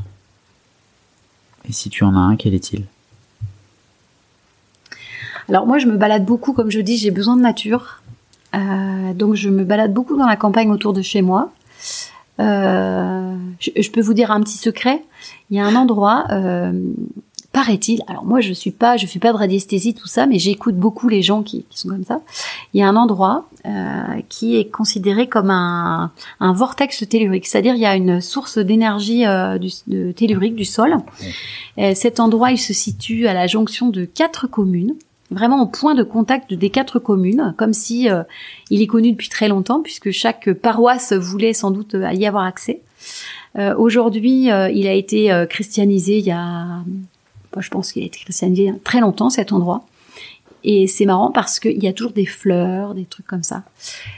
Et si tu en as un, quel est-il? Alors moi, je me balade beaucoup, comme je dis, j'ai besoin de nature. Euh, donc je me balade beaucoup dans la campagne autour de chez moi. Euh, je, peux vous dire un petit secret. Il y a un endroit, euh, paraît-il. Alors moi, je suis pas, je fais pas de radiesthésie tout ça, mais j'écoute beaucoup les gens qui, qui, sont comme ça. Il y a un endroit euh, qui est considéré comme un, un vortex tellurique, c'est-à-dire il y a une source d'énergie euh, tellurique du sol. Et cet endroit, il se situe à la jonction de quatre communes vraiment au point de contact des quatre communes, comme si euh, il est connu depuis très longtemps, puisque chaque paroisse voulait sans doute euh, y avoir accès. Euh, Aujourd'hui, euh, il a été christianisé il y a, je pense qu'il a été christianisé très longtemps cet endroit. Et c'est marrant parce qu'il y a toujours des fleurs, des trucs comme ça.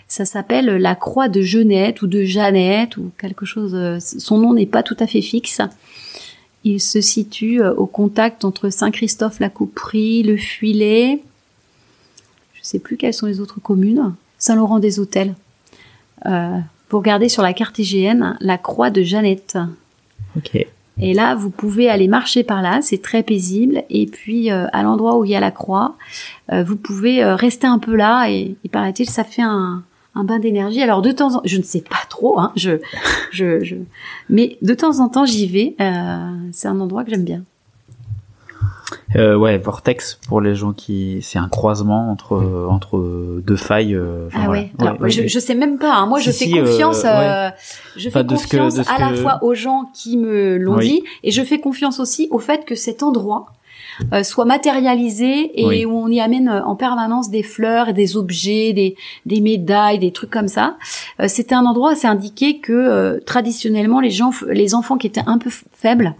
Ça s'appelle la croix de Jeannette ou de Jeannette ou quelque chose. Son nom n'est pas tout à fait fixe. Il se situe euh, au contact entre Saint-Christophe-la-Couperie, le Fuilet, je ne sais plus quelles sont les autres communes, Saint-Laurent-des-Hôtels. Euh, vous regardez sur la carte IGN la croix de Jeannette. Ok. Et là, vous pouvez aller marcher par là, c'est très paisible. Et puis, euh, à l'endroit où il y a la croix, vous pouvez rester un peu là. Et, et paraît-il, ça fait un, un bain d'énergie. Alors de temps en je ne sais pas trop, hein, je, je, je, mais de temps en temps j'y vais. Euh, c'est un endroit que j'aime bien. Euh, ouais, vortex pour les gens qui, c'est un croisement entre entre deux failles. Euh, ah ouais. je, je sais même pas. Hein. Moi, je fais confiance. Euh, je fais confiance à la fois aux gens qui me l'ont dit et je fais confiance aussi au fait que cet endroit euh, soit matérialisé et où on y amène euh, en permanence des fleurs, des objets, des, des médailles, des trucs comme ça. Euh, c'était un endroit c'est indiqué que traditionnellement les gens, les enfants qui étaient un peu faibles,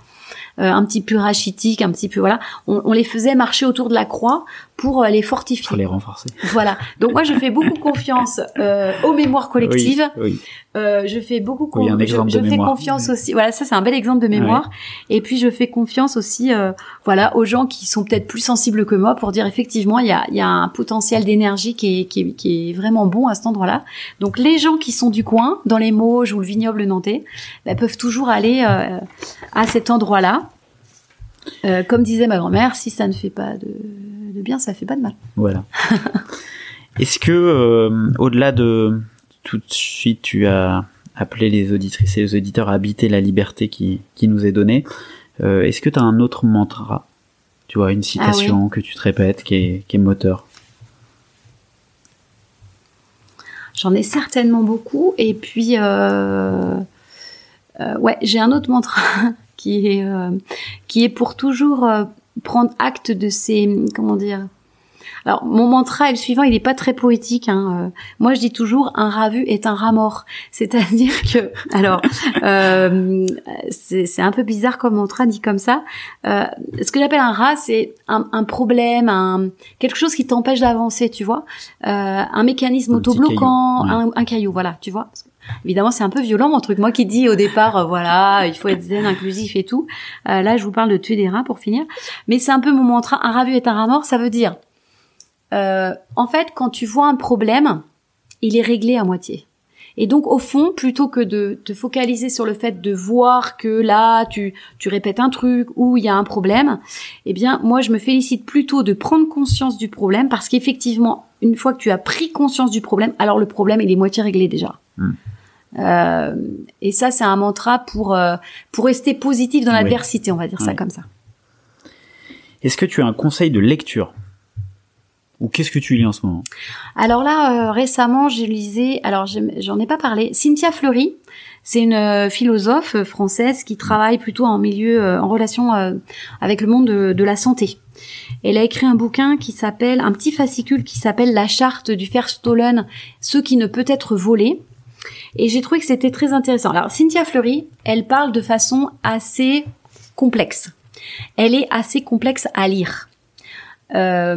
un petit peu rachitiques, un petit peu voilà, on, on, les faisait marcher autour de la croix pour les fortifier. Pour les renforcer. Voilà. Donc moi je fais beaucoup confiance euh, aux mémoires collectives. Oui, euh, je fais beaucoup oui, un exemple je, je fais confiance aussi. Voilà, ça c'est un bel exemple de mémoire. Et puis je fais confiance aussi, euh, voilà, aux gens qui sont peut-être plus sensibles que moi pour dire effectivement il y a, y a un potentiel d'énergie qui est, qui, est, qui est vraiment bon à cet endroit-là. Donc les gens qui sont du coin, dans les Mauges ou le vignoble nantais, bah, peuvent toujours aller euh, à cet endroit-là. Euh, comme disait ma grand-mère, si ça ne fait pas de, de bien, ça fait pas de mal. Voilà. Est-ce que euh, au-delà de tout de suite, tu as appelé les auditrices et les auditeurs à habiter la liberté qui, qui nous est donnée. Euh, Est-ce que tu as un autre mantra? Tu vois, une citation ah oui. que tu te répètes qui est, qui est moteur? J'en ai certainement beaucoup. Et puis, euh, euh, ouais, j'ai un autre mantra qui est, qui est pour toujours prendre acte de ces, comment dire, alors mon mantra est le suivant, il n'est pas très poétique. Hein. Euh, moi je dis toujours un rat vu est un rat mort, c'est-à-dire que alors euh, c'est un peu bizarre comme mantra dit comme ça. Euh, ce que j'appelle un rat, c'est un, un, problème, un quelque chose qui t'empêche d'avancer, tu vois, euh, un mécanisme autobloquant, un, un, caillou, voilà, tu vois. Évidemment, c'est un peu violent mon truc. Moi qui dis au départ, euh, voilà, il faut être zen, inclusif et tout. Euh, là, je vous parle de tuer des rats pour finir. Mais c'est un peu mon mantra. Un rat vu est un rat mort. Ça veut dire, euh, en fait, quand tu vois un problème, il est réglé à moitié. Et donc, au fond, plutôt que de te focaliser sur le fait de voir que là, tu, tu répètes un truc ou il y a un problème, eh bien, moi, je me félicite plutôt de prendre conscience du problème parce qu'effectivement, une fois que tu as pris conscience du problème, alors le problème, il est moitié réglé déjà. Hmm. Euh, et ça, c'est un mantra pour euh, pour rester positif dans Oui. l'adversité, on va dire ça comme ça. Est-ce que tu as un conseil de lecture Ou qu'est-ce que tu lis en ce moment? Alors là, euh, récemment, j'ai lisé, alors j'en ai pas parlé, Cynthia Fleury. C'est une euh, philosophe euh, française qui travaille plutôt en milieu, en relation avec le monde de, la santé. Elle a écrit un bouquin qui s'appelle, un petit fascicule qui s'appelle La charte du Verstolen, ce qui ne peut être volé. Et j'ai trouvé que c'était très intéressant. Alors, Cynthia Fleury, elle parle de façon assez complexe. Elle est assez complexe à lire. Euh,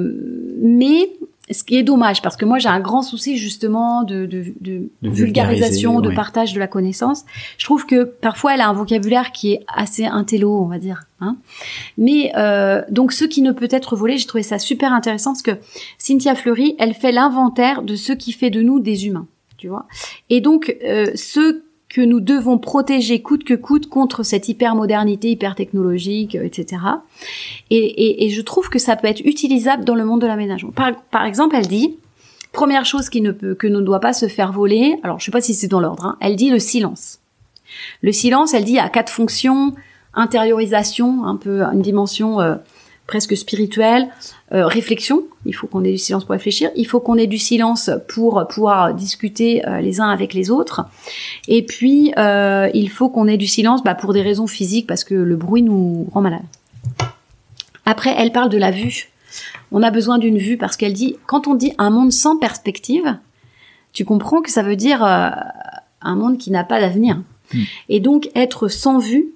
mais ce qui est dommage, parce que moi j'ai un grand souci justement de, de, de, De vulgarisation, de ouais. partage de la connaissance. Je trouve que parfois elle a un vocabulaire qui est assez intello, on va dire. Hein. Mais euh, donc ce qui ne peut être volé, j'ai trouvé ça super intéressant parce que Cynthia Fleury, elle fait l'inventaire de ce qui fait de nous des humains, tu vois. Et donc euh, ce que nous devons protéger coûte que coûte contre cette hypermodernité, hyper-technologique, euh, etc. Et, et, et je trouve que ça peut être utilisable dans le monde de l'aménagement. Par, par exemple, elle dit, première chose qui ne peut, que ne doit pas se faire voler, alors je sais pas si c'est dans l'ordre, hein, elle dit le silence. Le silence, elle dit, a quatre fonctions, intériorisation, un peu une dimension euh, presque spirituelle, euh, réflexion, il faut qu'on ait du silence pour réfléchir, il faut qu'on ait du silence pour pouvoir discuter euh, les uns avec les autres, et puis euh, il faut qu'on ait du silence bah, pour des raisons physiques, parce que le bruit nous rend malade. Après, elle parle de la vue. On a besoin d'une vue parce qu'elle dit, quand on dit un monde sans perspective, tu comprends que ça veut dire euh, un monde qui n'a pas d'avenir. Mm. Et donc, être sans vue,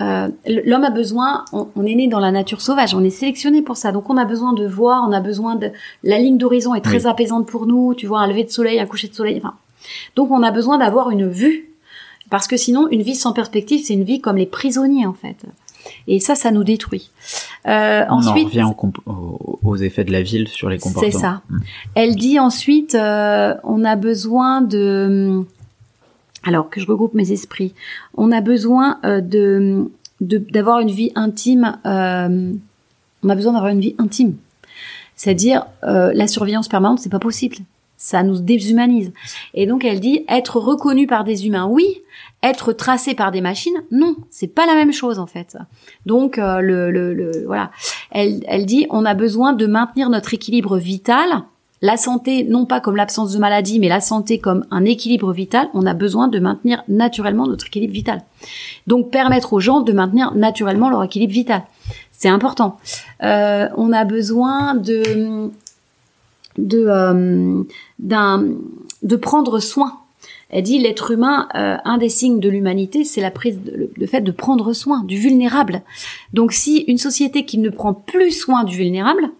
euh, l'homme a besoin, on, on est né dans la nature sauvage, on est sélectionné pour ça. Donc, on a besoin de voir, on a besoin de... La ligne d'horizon est très Oui. apaisante pour nous, tu vois, un lever de soleil, un coucher de soleil. Enfin, donc, on a besoin d'avoir une vue. Parce que sinon, une vie sans perspective, c'est une vie comme les prisonniers, en fait. Et ça, ça nous détruit. Euh, On en revient aux, aux effets de la ville sur les comportements. c'est ça. Mm. Elle dit ensuite, euh, on a besoin de, alors que je regroupe mes esprits, on a besoin euh, de d'avoir une vie intime. euh, on a besoin d'avoir une vie intime, c'est-à-dire euh, la surveillance permanente, c'est pas possible. Ça nous déshumanise. Et donc elle dit être reconnu par des humains, oui. Être tracé par des machines, non, c'est pas la même chose en fait. Donc euh, le, le, le- voilà, elle, elle dit on a besoin de maintenir notre équilibre vital, la santé non pas comme l'absence de maladie, mais la santé comme un équilibre vital. On a besoin de maintenir naturellement notre équilibre vital. Donc permettre aux gens de maintenir naturellement leur équilibre vital, c'est important. Euh, on a besoin de de euh, de prendre soin. Elle dit l'être humain, euh, un des signes de l'humanité, c'est la prise, le fait de prendre soin du vulnérable. Donc, si une société qui ne prend plus soin du vulnérable,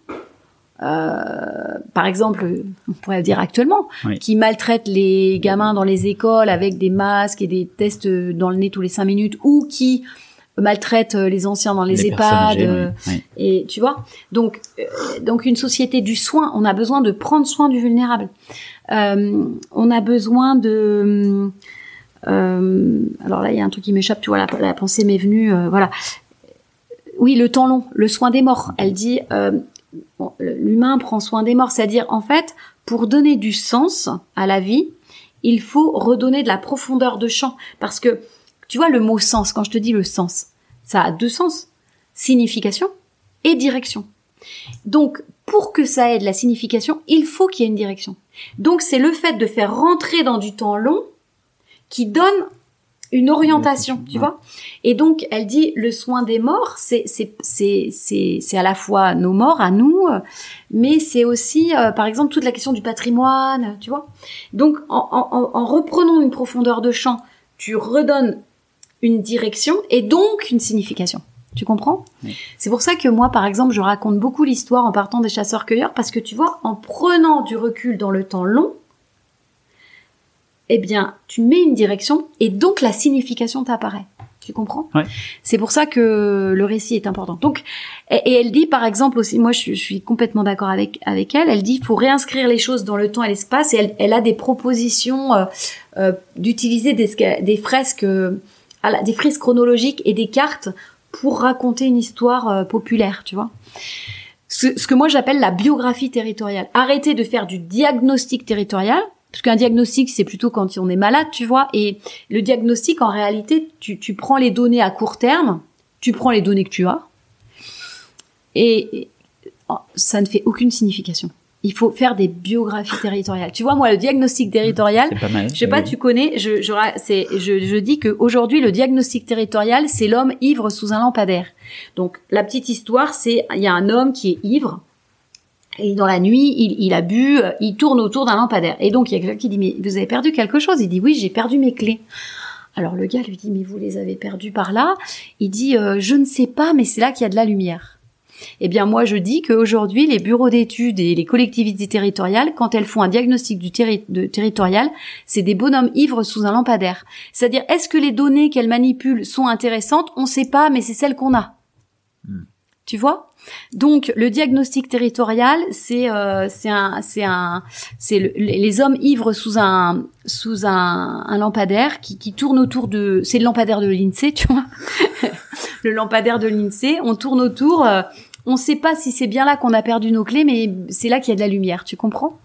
euh, par exemple, on pourrait dire actuellement, Oui. qui maltraite les gamins dans les écoles avec des masques et des tests dans le nez tous les cinq minutes, ou qui maltraite les anciens dans les, EHPAD, âgées, euh, oui, et tu vois, donc euh, donc une société du soin, on a besoin de prendre soin du vulnérable. Euh, on a besoin de euh, alors là il y a un truc qui m'échappe, tu vois la, la pensée m'est venue, voilà. Oui, le temps long, le soin des morts. Elle dit euh, l'humain prend soin des morts, c'est-à-dire en fait pour donner du sens à la vie, il faut redonner de la profondeur de champ parce que tu vois le mot sens quand je te dis le sens, ça a deux sens, signification et direction. Donc, pour que ça ait de la signification, il faut qu'il y ait une direction. Donc, c'est le fait de faire rentrer dans du temps long qui donne une orientation, tu vois. Et donc, elle dit le soin des morts, c'est c'est c'est c'est c'est à la fois nos morts à nous, mais c'est aussi, euh, par exemple, toute la question du patrimoine, tu vois. Donc, en, en, en reprenant une profondeur de champ, tu redonnes une direction et donc une signification. Tu comprends? Oui. C'est pour ça que moi, par exemple, je raconte beaucoup l'histoire en partant des chasseurs-cueilleurs parce que tu vois, en prenant du recul dans le temps long, eh bien, tu mets une direction et donc la signification t'apparaît. Tu comprends? Ouais. C'est pour ça que le récit est important. Donc, et, et elle dit par exemple aussi, moi je, je suis complètement d'accord avec avec elle. Elle dit faut réinscrire les choses dans le temps et l'espace. Et elle, elle a des propositions euh, euh, d'utiliser des, fresques, euh, des frises chronologiques et des cartes pour raconter une histoire populaire. Tu vois ce, ce que moi j'appelle la biographie territoriale. Arrêtez de faire du diagnostic territorial, parce qu'un diagnostic c'est plutôt quand on est malade, tu vois. Et le diagnostic, en réalité, tu, tu prends les données à court terme, tu prends les données que tu as, et, oh, ça ne fait aucune signification. Il faut faire des biographies territoriales. Tu vois, moi, le diagnostic territorial, C'est pas mal. je sais pas, Oui. tu connais, je, je, c'est, je, je dis qu'aujourd'hui, le diagnostic territorial, c'est l'homme ivre sous un lampadaire. Donc, la petite histoire, c'est, il y a un homme qui est ivre, et dans la nuit, il, il a bu, euh, il tourne autour d'un lampadaire. Et donc, il y a quelqu'un qui dit, mais vous avez perdu quelque chose? Il dit, oui, j'ai perdu mes clés. Alors, le gars lui dit, mais vous les avez perdues par là? Il dit, euh, je ne sais pas, mais c'est là qu'il y a de la lumière. Eh bien, moi, je dis qu'aujourd'hui, les bureaux d'études et les collectivités territoriales, quand elles font un diagnostic du terri- de territorial, c'est des bonhommes ivres sous un lampadaire. C'est-à-dire, est-ce que les données qu'elles manipulent sont intéressantes? On ne sait pas, mais c'est celles qu'on a. Hmm. Tu vois? Donc, le diagnostic territorial, c'est euh, c'est un c'est un les hommes ivres sous un sous un, un lampadaire qui, qui tourne autour de c'est le lampadaire de l'Insee, tu vois. Le lampadaire de l'INSEE, on tourne autour, euh, on ne sait pas si c'est bien là qu'on a perdu nos clés, mais c'est là qu'il y a de la lumière, tu comprends?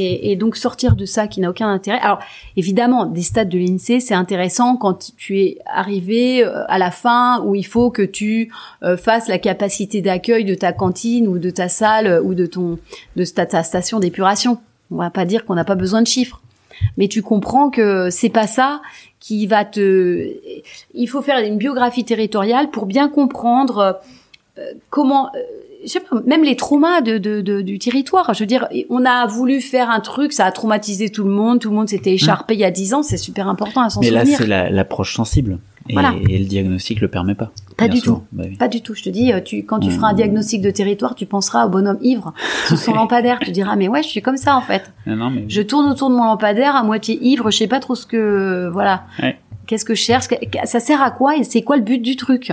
Et, donc sortir de ça qui n'a aucun intérêt. Alors évidemment, des stades de l'INSEE, c'est intéressant quand tu es arrivé euh, à la fin où il faut que tu euh, fasses la capacité d'accueil de ta cantine ou de ta salle euh, ou de ton de ta, ta station d'épuration. On va pas dire qu'on n'a pas besoin de chiffres, mais tu comprends que c'est pas ça qui va te. Il faut faire une biographie territoriale pour bien comprendre comment. Je sais pas, même les traumas de, de, de- du territoire. Je veux dire, on a voulu faire un truc, ça a traumatisé tout le monde, tout le monde s'était écharpé il y a dix ans, c'est super important à s'en Mais là, souvenir. c'est la- l'approche sensible. Et, Voilà. et le diagnostic le permet pas. Pas du tout. Bah oui. Pas du tout. Je te dis, euh, tu, quand tu Mm. feras un diagnostic de territoire, tu penseras au bonhomme ivre sous son lampadaire. Tu diras, mais ouais, je suis comme ça en fait. Non, non, mais Je tourne autour de mon lampadaire à moitié ivre, je sais pas trop ce que voilà. Ouais. Qu'est-ce que je cherche? Ça sert à quoi et c'est quoi le but du truc?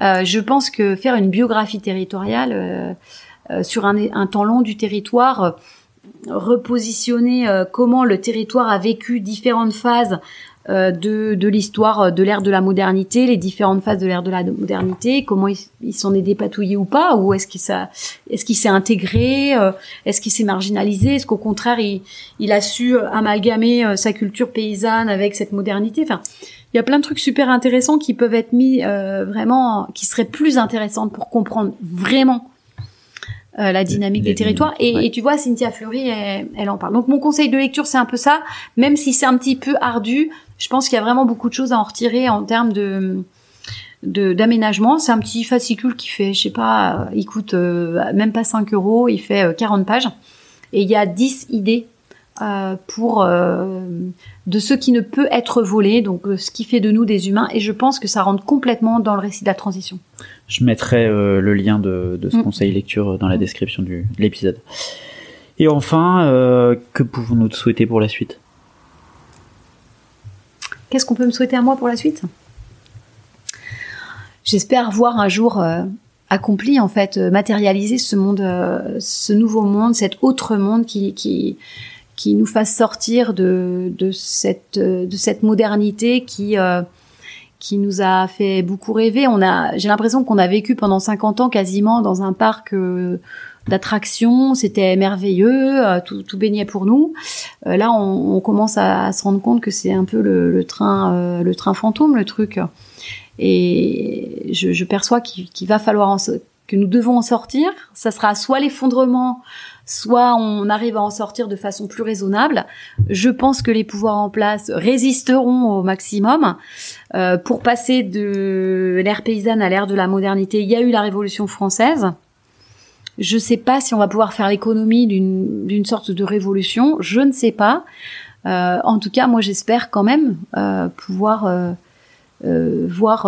Je pense que faire une biographie territoriale euh, euh, sur un, temps long du territoire, euh, repositionner euh, comment le territoire a vécu différentes phases euh, de, de l'histoire euh, de l'ère de la modernité, les différentes phases de l'ère de la modernité, comment il, il s'en est dépatouillé ou pas, ou est-ce qu'il s'est est-ce qu'il s'est intégré, euh, est-ce qu'il s'est marginalisé, est-ce qu'au contraire il, il a su euh, amalgamer euh, sa culture paysanne avec cette modernité. Enfin, il y a plein de trucs super intéressants qui peuvent être mis euh, vraiment, qui seraient plus intéressantes pour comprendre vraiment euh, la dynamique Les des territoires. Et, ouais. et tu vois, Cynthia Fleury, elle, elle en parle. Donc mon conseil de lecture, c'est un peu ça. Même si c'est un petit peu ardu, je pense qu'il y a vraiment beaucoup de choses à en retirer en termes de d'aménagement. C'est un petit fascicule qui fait, je sais pas, euh, il coûte euh, même pas 5 euros, il fait euh, 40 pages. Et il y a 10 idées euh, pour euh, de ce qui ne peut être volé, donc euh, ce qui fait de nous des humains. Et je pense que ça rentre complètement dans le récit de la transition. Je mettrai euh, le lien de, de ce Mm. conseil lecture dans la description du, de l'épisode. Et enfin, euh, que pouvons-nous te souhaiter pour la suite? Qu'est-ce qu'on peut me souhaiter à moi pour la suite? J'espère voir un jour euh, accompli, en fait, euh, matérialiser ce monde, euh, ce nouveau monde, cet autre monde qui, nous fasse sortir de, cette, de cette modernité qui, nous a fait beaucoup rêver. J'ai l'impression qu'on a vécu pendant 50 ans quasiment dans un parc d'attractions, c'était merveilleux, euh, tout, tout baignait pour nous. Euh, là, on, on commence à, à se rendre compte que c'est un peu le, le train, euh, le train fantôme, le truc. Et je, je perçois qu'il qu'il va falloir en que nous devons en sortir. Ça sera soit l'effondrement, soit on arrive à en sortir de façon plus raisonnable. Je pense que les pouvoirs en place résisteront au maximum. Euh, pour passer de l'ère paysanne à l'ère de la modernité, il y a eu la Révolution française. Je sais pas si on va pouvoir faire l'économie d'une sorte de révolution. Je ne sais pas. Euh, en tout cas, moi, j'espère quand même euh, pouvoir euh, voir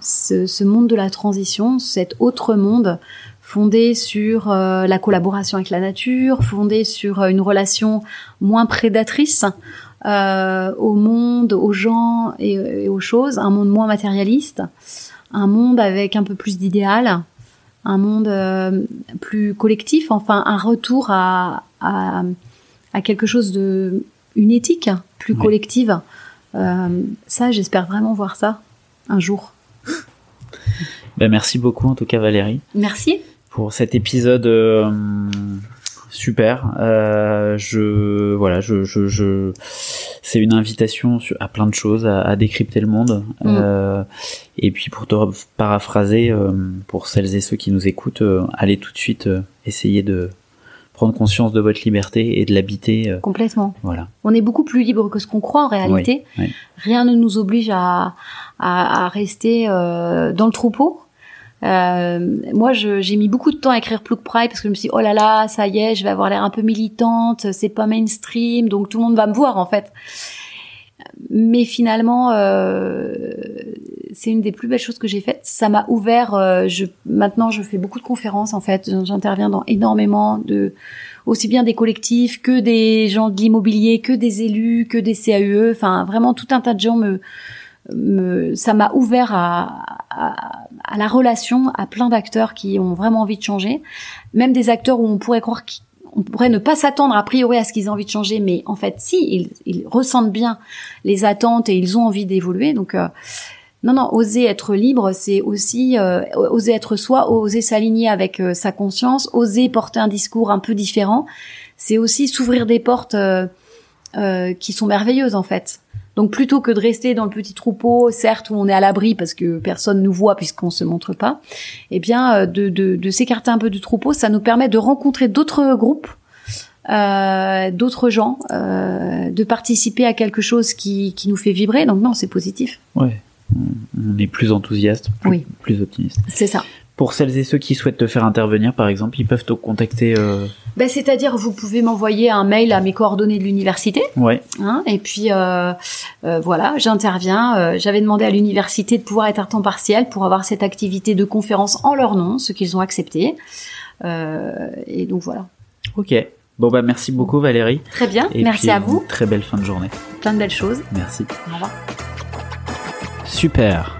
ce, monde de la transition, cet autre monde fondé sur la collaboration avec la nature, fondé sur une relation moins prédatrice au monde, aux gens et, aux choses, un monde moins matérialiste, un monde avec un peu plus d'idéal, un monde euh, plus collectif, enfin un retour à, à, à, quelque chose de une éthique plus Oui. collective. Euh, ça, j'espère vraiment voir ça un jour. Ben, merci beaucoup en tout cas Valérie Merci. pour cet épisode euh, super. Euh, je voilà, je, je, je c'est une invitation à plein de choses, à, à décrypter le monde. Mm. Euh, et puis pour te paraphraser, euh, pour celles et ceux qui nous écoutent, euh, allez tout de suite essayer de prendre conscience de votre liberté et de l'habiter. Complètement. voilà. On est beaucoup plus libre que ce qu'on croit en réalité. Oui, oui. Rien ne nous oblige à, à, à rester dans le troupeau. Euh, moi, j'ai mis beaucoup de temps à écrire Plouk Pride parce que je me suis dit, oh là là, ça y est, je vais avoir l'air un peu militante, c'est pas mainstream, donc tout le monde va me voir en fait. Mais finalement, euh, c'est une des plus belles choses que j'ai faites. Ça m'a ouvert. euh, je, maintenant, je fais beaucoup de conférences en fait. J'interviens dans énormément de, aussi bien des collectifs que des gens de l'immobilier, que des élus, que des CAUE. Enfin, vraiment tout un tas de gens me, me ça m'a ouvert à, à, à la relation à plein d'acteurs qui ont vraiment envie de changer, même des acteurs où on pourrait croire qu'ils on pourrait ne pas s'attendre a priori à ce qu'ils aient envie de changer, mais en fait, si, ils, ils ressentent bien les attentes et ils ont envie d'évoluer. Donc, euh, non, non, oser être libre, c'est aussi euh, oser être soi, oser s'aligner avec euh, sa conscience, oser porter un discours un peu différent. C'est aussi s'ouvrir des portes euh, qui sont merveilleuses en fait. Donc plutôt que de rester dans le petit troupeau, certes où on est à l'abri parce que personne nous voit puisqu'on se montre pas, eh bien euh, de, de, de s'écarter un peu du troupeau, ça nous permet de rencontrer d'autres groupes, euh, d'autres gens, euh, de participer à quelque chose qui, qui nous fait vibrer. Donc non, c'est positif. Ouais. On- On est plus enthousiaste, plus, Oui. plus optimiste. C'est ça. Pour celles et ceux qui souhaitent te faire intervenir, par exemple, ils peuvent te contacter. Euh... Ben, c'est-à-dire, vous pouvez m'envoyer un mail à mes coordonnées de l'université, Ouais. hein, et puis euh, euh, voilà, j'interviens. J'avais demandé à l'université de pouvoir être à temps partiel pour avoir cette activité de conférence en leur nom, ce qu'ils ont accepté. Et donc voilà. Ok. Bon bah merci beaucoup Valérie. Très bien, Et merci puis, à vous. Très belle fin de journée. Plein de belles choses. Merci. Au revoir. Super.